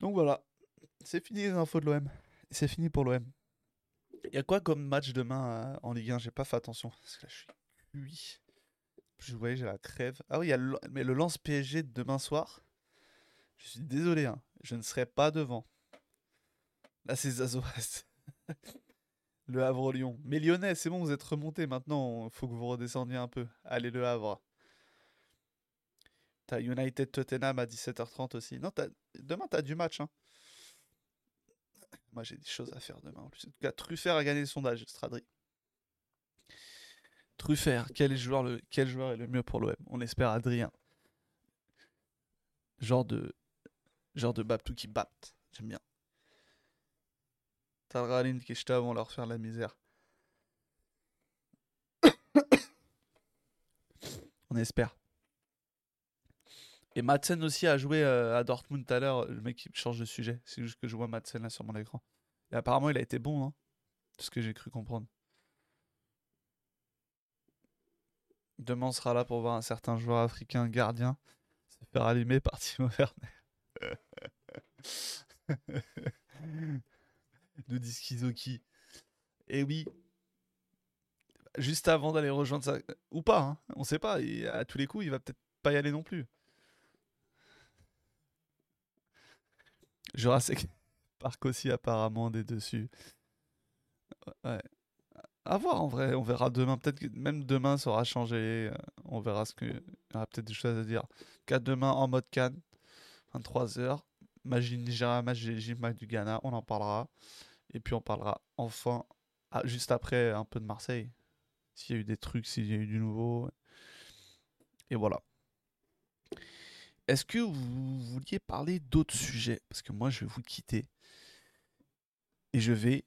Speaker 1: Donc voilà, c'est fini les infos de l'OM. C'est fini pour l'OM. Il y a quoi comme match demain euh, en Ligue 1 J'ai pas fait attention. Parce que là, je suis cuit. Je voyais, j'ai la crève. Ah oui, y a le, mais le lance PSG de demain soir. Je suis désolé, hein, je ne serai pas devant. Là, c'est Zazo. [LAUGHS] Le Havre-Lyon. Mais Lyonnais, c'est bon, vous êtes remonté maintenant. Faut que vous redescendiez un peu. Allez, Le Havre. T'as United Tottenham à 17h30 aussi. Non, demain, t'as du match. Hein. Moi, j'ai des choses à faire demain. En plus, en tout cas, Truffert a gagné le sondage, Stradri. Truffert, quel joueur, le... quel joueur est le mieux pour l'OM On espère Adrien. Genre de. Genre de Baptou qui batte. J'aime bien. Talralin Kishta vont leur faire la misère. [COUGHS] On espère. Et Madsen aussi a joué euh, à Dortmund tout à l'heure. Le mec qui change de sujet. C'est juste que je vois Madsen là sur mon écran. Et apparemment, il a été bon, hein, ce que j'ai cru comprendre. Demain, on sera là pour voir un certain joueur africain gardien se faire allumer par [LAUGHS] Timo Werner. [LAUGHS] Nous dit Skizoki. Et oui, juste avant d'aller rejoindre ça, ou pas, hein, on sait pas. à tous les coups, il va peut-être pas y aller non plus. Jurassic [LAUGHS] Park aussi apparemment des dessus. Ouais. À voir en vrai, on verra demain. Peut-être que même demain ça aura changé. Euh, on verra ce que. Il y aura peut-être des choses à dire. Cas demain en mode Cannes, 23h. Magie Nigeria, match du Ghana, on en parlera. Et puis on parlera enfin, ah, juste après, un peu de Marseille. S'il y a eu des trucs, s'il y a eu du nouveau. Et voilà. Est-ce que vous vouliez parler d'autres sujets? Parce que moi, je vais vous quitter. Et je vais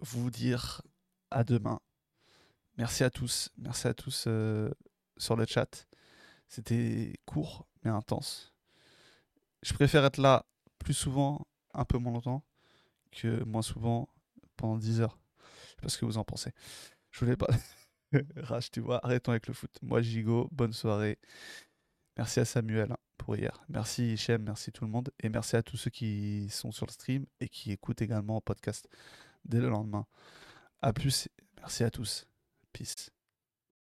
Speaker 1: vous dire à demain. Merci à tous. Merci à tous euh, sur le chat. C'était court, mais intense. Je préfère être là plus souvent, un peu moins longtemps, que moins souvent pendant 10 heures. Je sais pas ce que vous en pensez. Je voulais pas. Rach, tu vois, arrêtons avec le foot. Moi, Gigo, bonne soirée. Merci à Samuel hein, pour hier. Merci Hichem, merci tout le monde. Et merci à tous ceux qui sont sur le stream et qui écoutent également le podcast dès le lendemain. A plus, merci à tous. Peace.